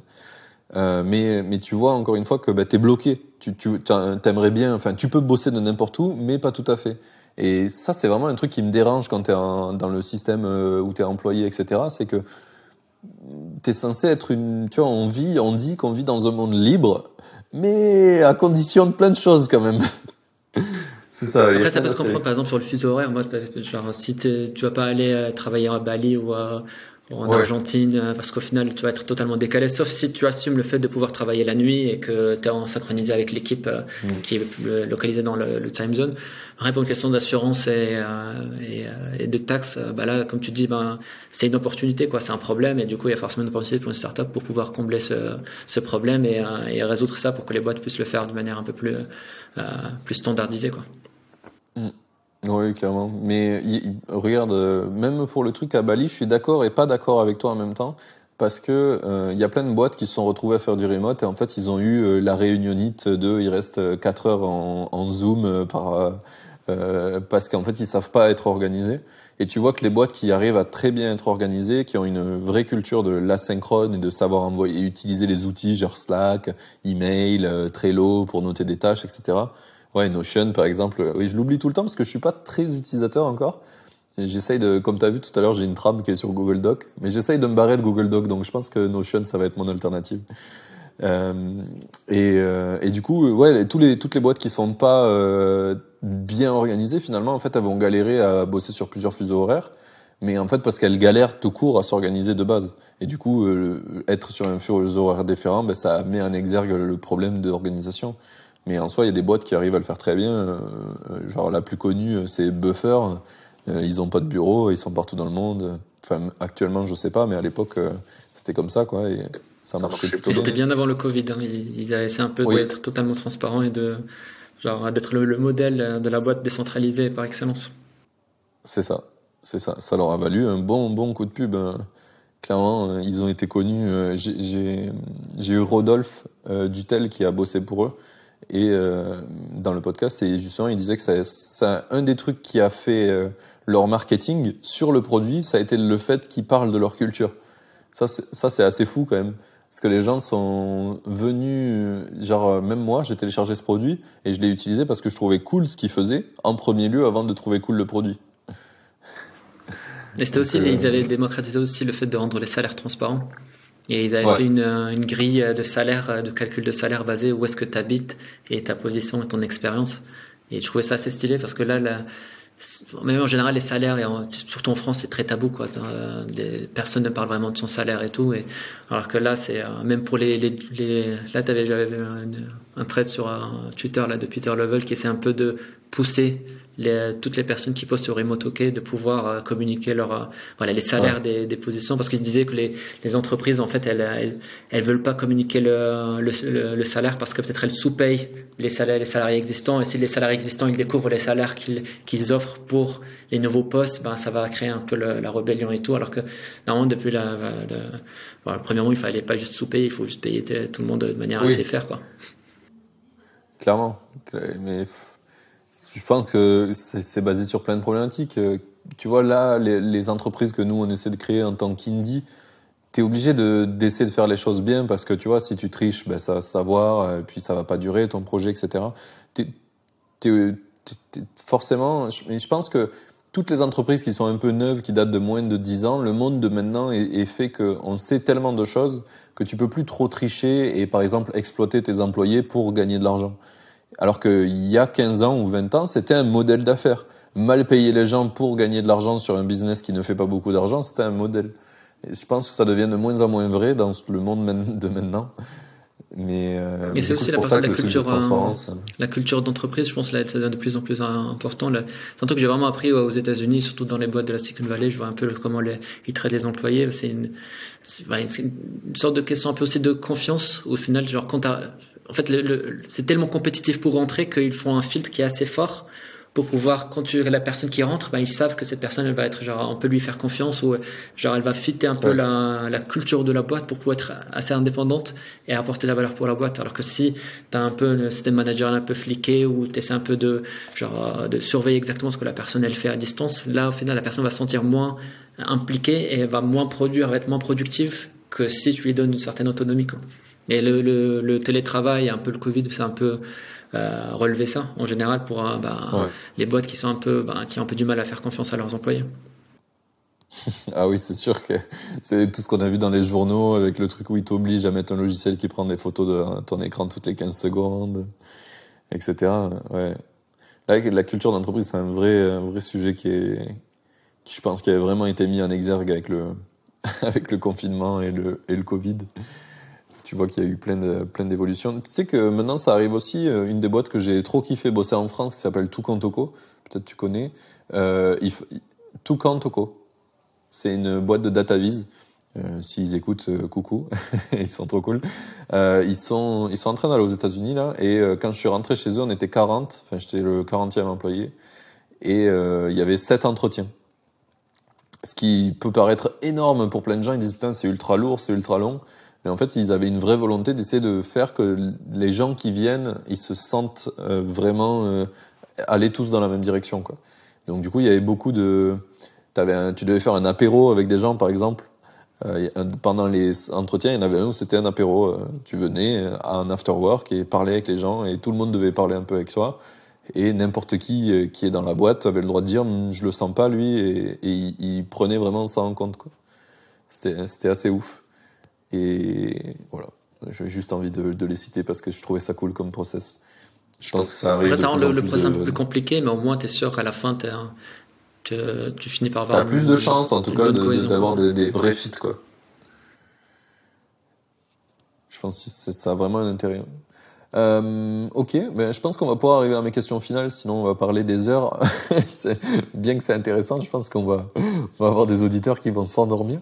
Euh, mais, mais tu vois encore une fois que bah, tu es bloqué. Tu, tu aimerais bien, enfin, tu peux bosser de n'importe où, mais pas tout à fait. Et ça, c'est vraiment un truc qui me dérange quand tu es dans le système euh, où tu es employé, etc. C'est que tu es censé être une. Tu vois, on vit, on dit qu'on vit dans un monde libre, mais à condition de plein de choses quand même. <laughs> c'est ça. Après, ça peut se comprendre, par exemple, sur le fuseau horaire. Moi, genre, si tu vas pas aller euh, travailler à Bali ou à en Argentine, euh, parce qu'au final, tu vas être totalement décalé, sauf si tu assumes le fait de pouvoir travailler la nuit et que tu es en synchronisé avec l'équipe euh, mm. qui est localisée dans le, time zone. Rien pour une question d'assurance et, euh, et, de taxes, bah là, comme tu dis, ben, c'est une opportunité, quoi, c'est un problème, et du coup, il y a forcément une opportunité pour une startup pour pouvoir combler ce, ce problème et, et, résoudre ça pour que les boîtes puissent le faire de manière un peu plus, plus standardisée. Quoi. Mm. Oui, clairement. Mais regarde, euh, même pour le truc à Bali, je suis d'accord et pas d'accord avec toi en même temps. Parce que euh, il y a plein de boîtes qui se sont retrouvées à faire du remote et en fait ils ont eu euh, la réunionite de il reste 4 heures en, Zoom par parce qu'en fait ils savent pas être organisés. Et tu vois que les boîtes qui arrivent à très bien être organisées, qui ont une vraie culture de l'asynchrone et de savoir envoyer, utiliser les outils genre Slack, email, Trello pour noter des tâches, etc. Ouais, Notion par exemple. Oui, je l'oublie tout le temps parce que je suis pas très utilisateur encore. J'essaye de, comme tu as vu tout à l'heure, j'ai une trame qui est sur Google Doc, mais j'essaye de me barrer de Google Doc, donc je pense que Notion, ça va être mon alternative. Euh, et, euh, et, du coup, ouais, tous les, toutes les boîtes qui sont pas euh, bien organisées, finalement, en fait, elles vont galérer à bosser sur plusieurs fuseaux horaires. Mais en fait, parce qu'elles galèrent tout court à s'organiser de base. Et du coup, être sur un fuseau horaire différent, ben, ça met en exergue le problème d'organisation. Mais en soi, il y a des boîtes qui arrivent à le faire très bien. genre, la plus connue, c'est Buffer. ils ont pas de bureau, ils sont partout dans le monde. Enfin, actuellement, je sais pas, mais à l'époque, c'était comme ça, quoi. Et ça marchait plutôt bien. C'était bien avant le Covid. Hein. Ils, avaient essayé un peu d'être totalement transparent et de genre d'être le, modèle de la boîte décentralisée par excellence. C'est ça, c'est ça. Ça leur a valu un bon bon coup de pub. Hein. Clairement, euh, ils ont été connus. Euh, j'ai eu Rodolphe euh, Dutel qui a bossé pour eux et dans le podcast et justement il disait que ça, ça un des trucs qui a fait leur marketing sur le produit, ça a été le fait qu'ils parlent de leur culture. Ça, c'est assez fou quand même. Parce que les gens sont venus, genre euh, même moi, j'ai téléchargé ce produit et je l'ai utilisé parce que je trouvais cool ce qu'il faisait en premier lieu avant de trouver cool le produit. Et c'était aussi, euh, ils avaient démocratisé aussi le fait de rendre les salaires transparents. Et ils avaient fait une, une, grille de salaire, de calcul de salaire basée où est-ce que tu habites et ta position et ton expérience. Et je trouvais ça assez stylé parce que là, même en général, les salaires, et surtout en France, c'est très tabou. Quoi. Les personnes ne parlent vraiment de son salaire et tout. Et, alors que là, c'est euh, même pour les, les, les là, j'avais un, un trade sur un Twitter là de Peter Level qui essaie un peu de pousser les, toutes les personnes qui postent sur Remote de pouvoir euh, communiquer leur, euh, voilà, les salaires des, des, positions parce qu'ils disaient que les, les, entreprises, en fait, elles, elles, elles, veulent pas communiquer le, le, le salaire parce que peut-être elles sous-payent les, salaires, les salariés existants et si les salariés existants ils découvrent les salaires qu'ils qu'ils offrent pour les nouveaux postes, ben, ça va créer un peu la rébellion et tout. Alors que normalement, depuis la, voilà, le premier mois, il fallait pas juste sous-payer, il faut juste payer tout le monde de manière assez faire. Quoi. Clairement. Mais je pense que c'est basé sur plein de problématiques. Euh, tu vois, là, les, entreprises que nous, on essaie de créer en tant qu'indie, tu es obligé d'essayer de, faire les choses bien parce que, tu vois, si tu triches, ben, ça va savoir, et puis ça va pas durer, ton projet, etc. forcément, je, je pense que toutes les entreprises qui sont un peu neuves, qui datent de moins de 10 ans, le monde de maintenant est, est fait qu'on sait tellement de choses que tu peux plus trop tricher et, par exemple, exploiter tes employés pour gagner de l'argent. Alors qu'il y a 15 ans ou 20 ans, c'était un modèle d'affaires. Mal payer les gens pour gagner de l'argent sur un business qui ne fait pas beaucoup d'argent, c'était un modèle. Et je pense que ça devient de moins en moins vrai dans le monde de maintenant. Mais, euh, c'est aussi la, la, culture, euh, la culture d'entreprise, je pense, là, ça devient de plus en plus important. C'est un truc que j'ai vraiment appris aux États-Unis, surtout dans les boîtes de la Silicon Valley. Je vois un peu comment les, ils traitent les employés. C'est une, une, sorte de question un peu aussi de confiance. Au final, genre, quand en fait, le, c'est tellement compétitif pour rentrer qu'ils font un filtre qui est assez fort pour pouvoir, quand tu la personne qui rentre, ben, ils savent que cette personne, elle va être, genre, on peut lui faire confiance ou, genre, elle va fitter un peu la, la, culture de la boîte pour pouvoir être assez indépendante et apporter la valeur pour la boîte. Alors que si tu as un peu le système manager un peu fliqué ou tu essaies un peu de, genre, de surveiller exactement ce que la personne, elle fait à distance, là, au final, la personne va se sentir moins impliquée et elle va moins produire, va être moins productive que si tu lui donnes une certaine autonomie, quoi. Et le, le, le, télétravail, un peu le Covid, c'est un peu euh, relevé ça en général pour euh, bah, les boîtes qui sont un peu, bah, qui ont un peu du mal à faire confiance à leurs employés. <laughs> ah oui, c'est sûr que c'est tout ce qu'on a vu dans les journaux avec le truc où ils t'obligent à mettre un logiciel qui prend des photos de ton écran toutes les 15 secondes, etc. Ouais. Là, la culture d'entreprise, c'est un vrai, un vrai sujet qui est, qui je pense qui a vraiment été mis en exergue avec le, <laughs> avec le confinement et le, et le Covid tu vois qu'il y a eu plein de, plein d'évolutions. Tu sais que maintenant ça arrive aussi, euh, une des boîtes que j'ai trop kiffé bosser en France qui s'appelle Toucantoco, peut-être tu connais, euh. C'est une boîte de DataVis. Euh, S'ils écoutent, euh, coucou, <laughs> ils sont trop cool. Ils sont ils sont en train d'aller aux États-Unis là, et quand je suis rentré chez eux, on était 40, enfin j'étais le 40e employé, et il y avait 7 entretiens. Ce qui peut paraître énorme pour plein de gens, ils disent putain c'est ultra lourd, c'est ultra long. Mais en fait, ils avaient une vraie volonté d'essayer de faire que les gens qui viennent, ils se sentent euh, vraiment euh, allaient tous dans la même direction. Donc du coup, il y avait beaucoup de... Tu devais faire un apéro avec des gens, par exemple. Euh, pendant les entretiens, il y en avait un où c'était un apéro. Euh, tu venais à un after work et parlais avec les gens et tout le monde devait parler un peu avec toi. Et n'importe qui qui est dans la boîte avait le droit de dire hm, je le sens pas lui et, il, prenait vraiment ça en compte. C'était assez ouf. Et voilà, j'ai juste envie de, de, les citer parce que je trouvais ça cool comme process. Je pense que ça arrive. de rend le, le process un peu plus compliqué, mais au moins tu es sûr qu'à la fin tu, tu finis par avoir. T'as plus de chance en tout cas d'avoir des, des, vrais fits quoi. Je pense que ça a vraiment un intérêt. Euh, ok, mais je pense qu'on va pouvoir arriver à mes questions finales, sinon on va parler des heures. <laughs> Bien que c'est intéressant, je pense qu'on va, <laughs> va avoir des auditeurs qui vont s'endormir.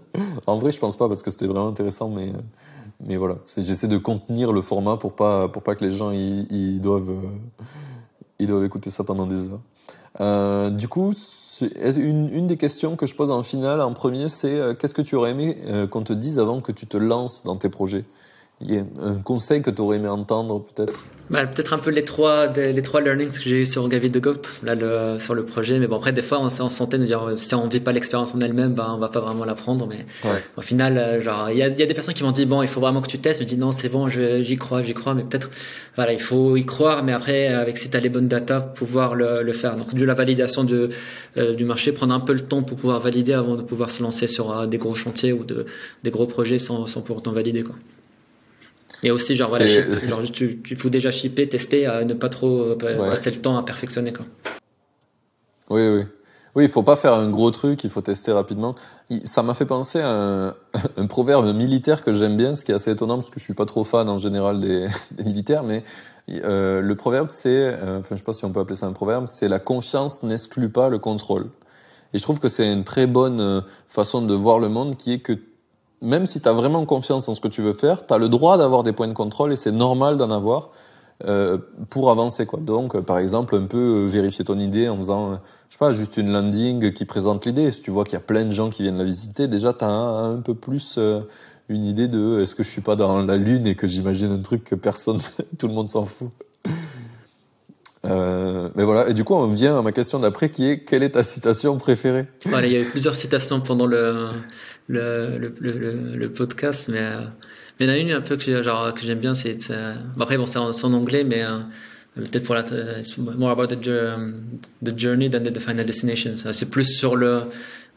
En vrai, je pense pas parce que c'était vraiment intéressant, mais mais voilà, j'essaie de contenir le format pour pas pour pas que les gens ils, doivent euh, ils doivent écouter ça pendant des heures. Euh, du coup, une, une des questions que je pose en finale, en premier, c'est euh, qu'est-ce que tu aurais aimé qu'on te dise avant que tu te lances dans tes projets? Y a un conseil que tu aurais aimé entendre peut-être? Bah, Peut-être un peu les trois, les trois learnings que j'ai eu sur Gavi de Goat, là, le, sur le projet. Mais bon, après, des fois, on, on sentait de dire si on ne vit pas l'expérience en elle-même, bah, on va pas vraiment l'apprendre. Mais au final, euh, genre, il y a, y a, des personnes qui m'ont dit bon, il faut vraiment que tu testes. Je me dis non, c'est bon, j'y crois, j'y crois. Mais peut-être, voilà, il faut y croire. Mais après, avec si tu as les bonnes data, pouvoir le, le faire. Donc, de la validation de, euh, du marché, prendre un peu le temps pour pouvoir valider avant de pouvoir se lancer sur euh, des gros chantiers ou de, des gros projets sans, sans pour autant valider. Quoi. Et aussi, genre, voilà, genre tu, tu faut déjà shipper, tester, à ne pas trop euh, passer le temps à perfectionner. Quoi. Oui, oui. Oui, il faut pas faire un gros truc, il faut tester rapidement. Ça m'a fait penser à un, <laughs> un proverbe militaire que j'aime bien, ce qui est assez étonnant parce que je suis pas trop fan en général des, <laughs> des militaires, mais euh, le proverbe c'est, euh, enfin je sais pas si on peut appeler ça un proverbe, c'est la confiance n'exclut pas le contrôle. Et je trouve que c'est une très bonne euh, façon de voir le monde qui est que même si tu as vraiment confiance en ce que tu veux faire, tu as le droit d'avoir des points de contrôle et c'est normal d'en avoir euh, pour avancer. Quoi. Donc, par exemple, un peu euh, vérifier ton idée en faisant, euh, je sais pas, juste une landing qui présente l'idée. Si tu vois qu'il y a plein de gens qui viennent la visiter, déjà, tu as un, peu plus une idée de est-ce que je suis pas dans la lune et que j'imagine un truc que personne, <laughs> tout le monde s'en fout. Euh, mais voilà, et du coup, on vient à ma question d'après qui est quelle est ta citation préférée? Voilà, il y a eu plusieurs citations pendant le, le, le, le, le podcast, mais, euh, mais il y en a une un peu que, genre, que j'aime bien, c'est. après, bon, c'est en, en, anglais, mais euh, peut-être pour la. more about the, the journey than the final destination. C'est plus sur le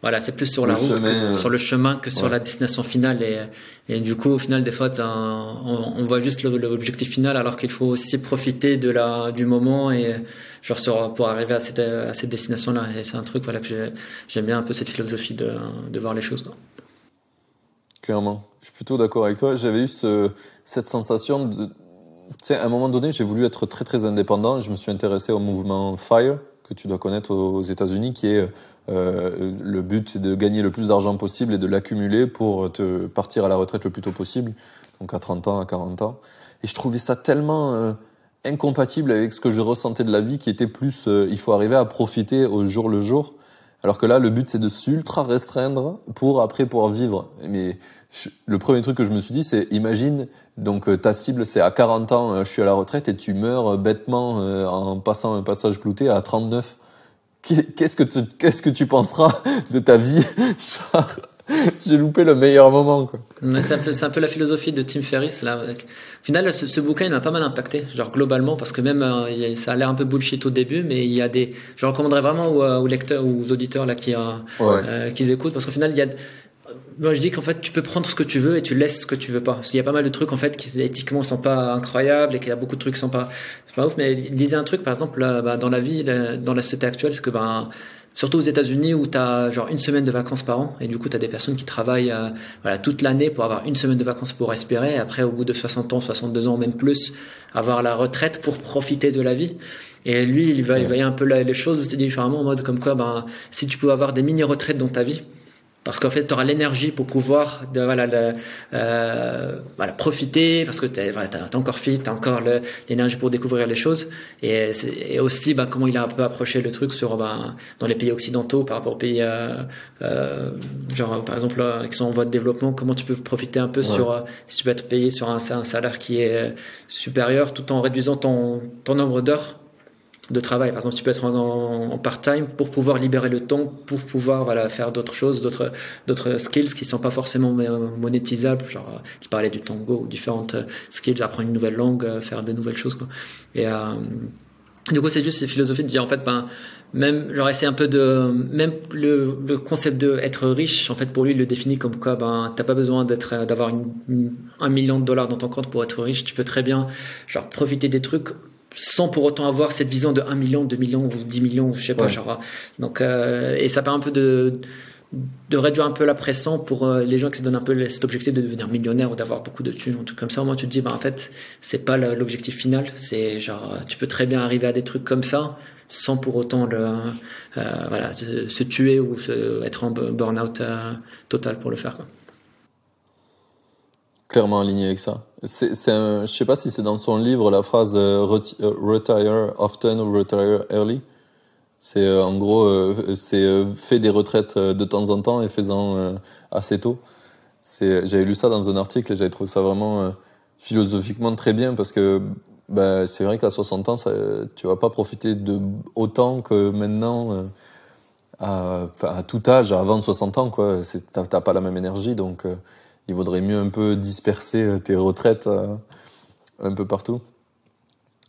voilà, c'est plus sur la route, euh, sur le chemin que sur la destination finale. Et, et, du coup, au final, des fois, on, on, voit juste l'objectif final, alors qu'il faut aussi profiter de la, du moment et genre sur, pour arriver à cette, à cette destination-là. Et c'est un truc, voilà, que j'aime bien un peu cette philosophie de, de voir les choses. Quoi. Clairement, je suis plutôt d'accord avec toi. J'avais eu ce, cette sensation de, tu sais, à un moment donné, j'ai voulu être très très indépendant. Je me suis intéressé au mouvement Fire que tu dois connaître aux États-Unis, qui est euh, le but de gagner le plus d'argent possible et de l'accumuler pour te partir à la retraite le plus tôt possible, donc à 30 ans, à 40 ans. Et je trouvais ça tellement euh, incompatible avec ce que je ressentais de la vie, qui était plus, euh, il faut arriver à profiter au jour le jour. Alors que là, le but c'est de s'ultra restreindre pour après pouvoir vivre. Mais le premier truc que je me suis dit, c'est imagine, donc ta cible c'est à 40 ans, je suis à la retraite et tu meurs bêtement en passant un passage clouté à 39 qu'est-ce que tu, qu'est-ce que tu penseras de ta vie? <laughs> J'ai loupé le meilleur moment. C'est un, un peu la philosophie de Tim Ferriss là. Final, ce, ce, bouquin il m'a pas mal impacté, genre globalement, parce que même euh, ça a l'air un peu bullshit au début, mais il y a des, je recommanderais vraiment aux, aux lecteurs ou aux auditeurs là qui, euh, euh, qui écoutent, parce qu'au final il y a moi, je dis qu'en fait, tu peux prendre ce que tu veux et tu laisses ce que tu veux pas. Parce qu'il y a pas mal de trucs en fait qui éthiquement sont pas incroyables et qu'il y a beaucoup de trucs qui sont pas, pas ouf. Mais il disait un truc, par exemple, là, bah, dans la vie, dans la société actuelle, c'est que ben, surtout aux États-Unis où tu as genre une semaine de vacances par an et du coup tu as des personnes qui travaillent euh, voilà, toute l'année pour avoir une semaine de vacances pour respirer et après au bout de 60 ans, 62 ans même plus avoir la retraite pour profiter de la vie. Et lui, il va, il voyait un peu les choses différemment en mode comme quoi ben si tu peux avoir des mini retraites dans ta vie parce qu'en fait, tu auras l'énergie pour pouvoir de, voilà, euh, voilà, profiter, parce que tu es, voilà, encore fit, tu as encore l'énergie pour découvrir les choses. Et, et aussi, bah, comment il a un peu approché le truc sur, bah, dans les pays occidentaux par rapport aux pays, euh, euh, genre, par exemple, qui sont en voie de développement, comment tu peux profiter un peu sur, si tu peux être payé sur un, un, salaire qui est supérieur tout en réduisant ton, ton nombre d'heures de travail. Par exemple, tu peux être en, part-time pour pouvoir libérer le temps, pour pouvoir voilà, faire d'autres choses, d'autres, d'autres skills qui ne sont pas forcément monétisables. Genre, tu parlais du tango différentes skills, apprendre une nouvelle langue, faire de nouvelles choses. Et du coup, c'est juste cette philosophie de dire en fait, ben, même, genre, c'est un peu de, même le, le concept de être riche, en fait, pour lui, il le définit comme quoi, ben, t'as pas besoin d'être, d'avoir un million de dollars dans ton compte pour être riche. Tu peux très bien, genre, profiter des trucs sans pour autant avoir cette vision de 1 million, 2 millions ou 10 millions, je sais pas, genre. Donc, euh, et ça permet un peu de, de réduire un peu la pression pour euh, les gens qui se donnent un peu cet objectif de devenir millionnaire ou d'avoir beaucoup de thunes, un truc comme ça. Au moins, tu te dis, bah, en fait, c'est pas l'objectif final. C'est genre, tu peux très bien arriver à des trucs comme ça sans pour autant le, euh, voilà, se, tuer ou être en burn-out total pour le faire. Quoi. Clairement aligné avec ça. C'est, je sais pas si c'est dans son livre la phrase retire often ou retire early. C'est euh, en gros, euh, c'est euh, fait des retraites de temps en temps et faisant assez tôt. C'est, j'avais lu ça dans un article et j'avais trouvé ça vraiment philosophiquement très bien parce que bah, c'est vrai qu'à 60 ans, ça, tu vas pas profiter de autant que maintenant à, tout âge, avant 60 ans, quoi. T'as pas la même énergie, donc il vaudrait mieux un peu disperser tes retraites un peu partout.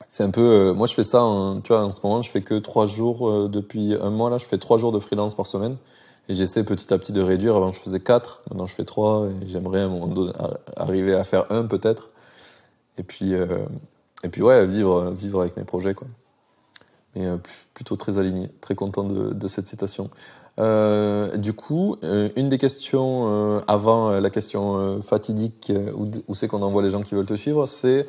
C'est un peu, euh, moi je fais ça, en, tu vois, en ce moment je fais que trois jours euh, depuis un mois là, je fais trois jours de freelance par semaine et j'essaie petit à petit de réduire. Avant je faisais quatre, maintenant je fais trois et j'aimerais à un moment donné arriver à faire un peut-être. Et puis, euh, et puis ouais, vivre, vivre avec mes projets quoi. Mais plutôt très aligné, très content de, de cette citation. Du coup, une des questions avant la question fatidique où, c'est qu'on envoie les gens qui veulent te suivre, c'est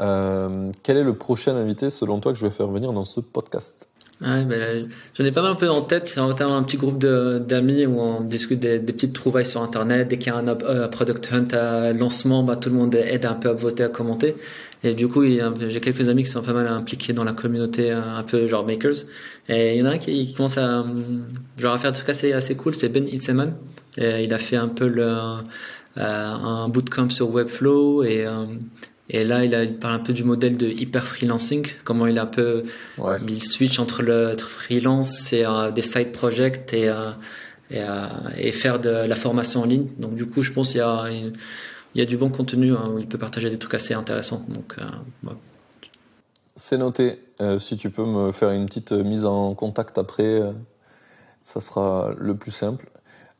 euh, quel est le prochain invité selon toi que je vais faire venir dans ce podcast? Ouais, ben, j'en ai pas mal un peu en tête. A un petit groupe d'amis où on discute des, petites trouvailles sur Internet. Dès qu'il y a un euh, product hunt à lancement, bah, tout le monde aide un peu à voter, à commenter. Et du coup, j'ai quelques amis qui sont pas mal impliqués dans la communauté euh, un peu genre makers. Et il y en a un qui, commence à, genre, à faire un truc assez, assez cool, c'est Ben Itzeman. il a fait un peu le, un bootcamp sur Webflow et et là, il, a, parle un peu du modèle de hyper freelancing, comment il a un peu, il switch entre le freelance et euh, des side projects et, euh, et, euh, et, faire de la formation en ligne. Donc du coup, je pense qu'il y a, il y a du bon contenu hein, où il peut partager des trucs assez intéressants. Donc c'est noté. si tu peux me faire une petite mise en contact après, ça sera le plus simple.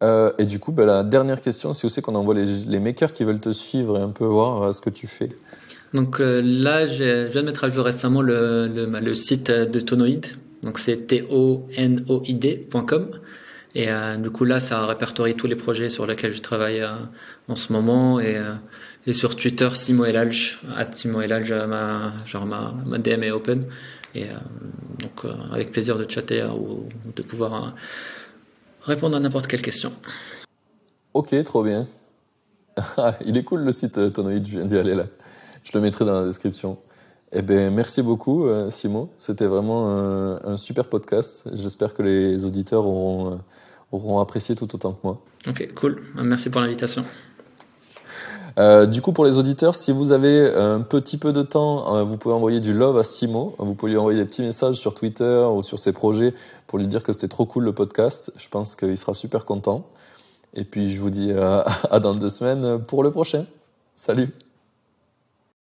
et du coup, bah, la dernière question, c'est aussi qu'on envoie les, les, makers qui veulent te suivre et un peu voir ce que tu fais? Donc euh, là, je viens de mettre à jour récemment le, le, le site de Tonoid. Donc c'est t-o-n-o-i-d.com. Et euh, du coup là, ça répertorie tous les projets sur lesquels je travaille euh, en ce moment. Et, et sur Twitter, Simo Elalj, Simo Elalj, ma, genre ma, DM est open. Et donc avec plaisir de chatter ou de pouvoir répondre à n'importe quelle question. Ok, trop bien. <laughs> Il est cool le site Tonoid, je viens d'y aller là. Je le mettrai dans la description. Eh ben, merci beaucoup, euh, Simon. C'était vraiment un, super podcast. J'espère que les auditeurs auront, euh, auront apprécié tout autant que moi. Ok, cool. Merci pour l'invitation. Euh, du coup, pour les auditeurs, si vous avez un petit peu de temps, vous pouvez envoyer du love à Simon. Vous pouvez lui envoyer des petits messages sur Twitter ou sur ses projets pour lui dire que c'était trop cool le podcast. Je pense qu'il sera super content. Et puis, je vous dis <laughs> à dans deux semaines pour le prochain. Salut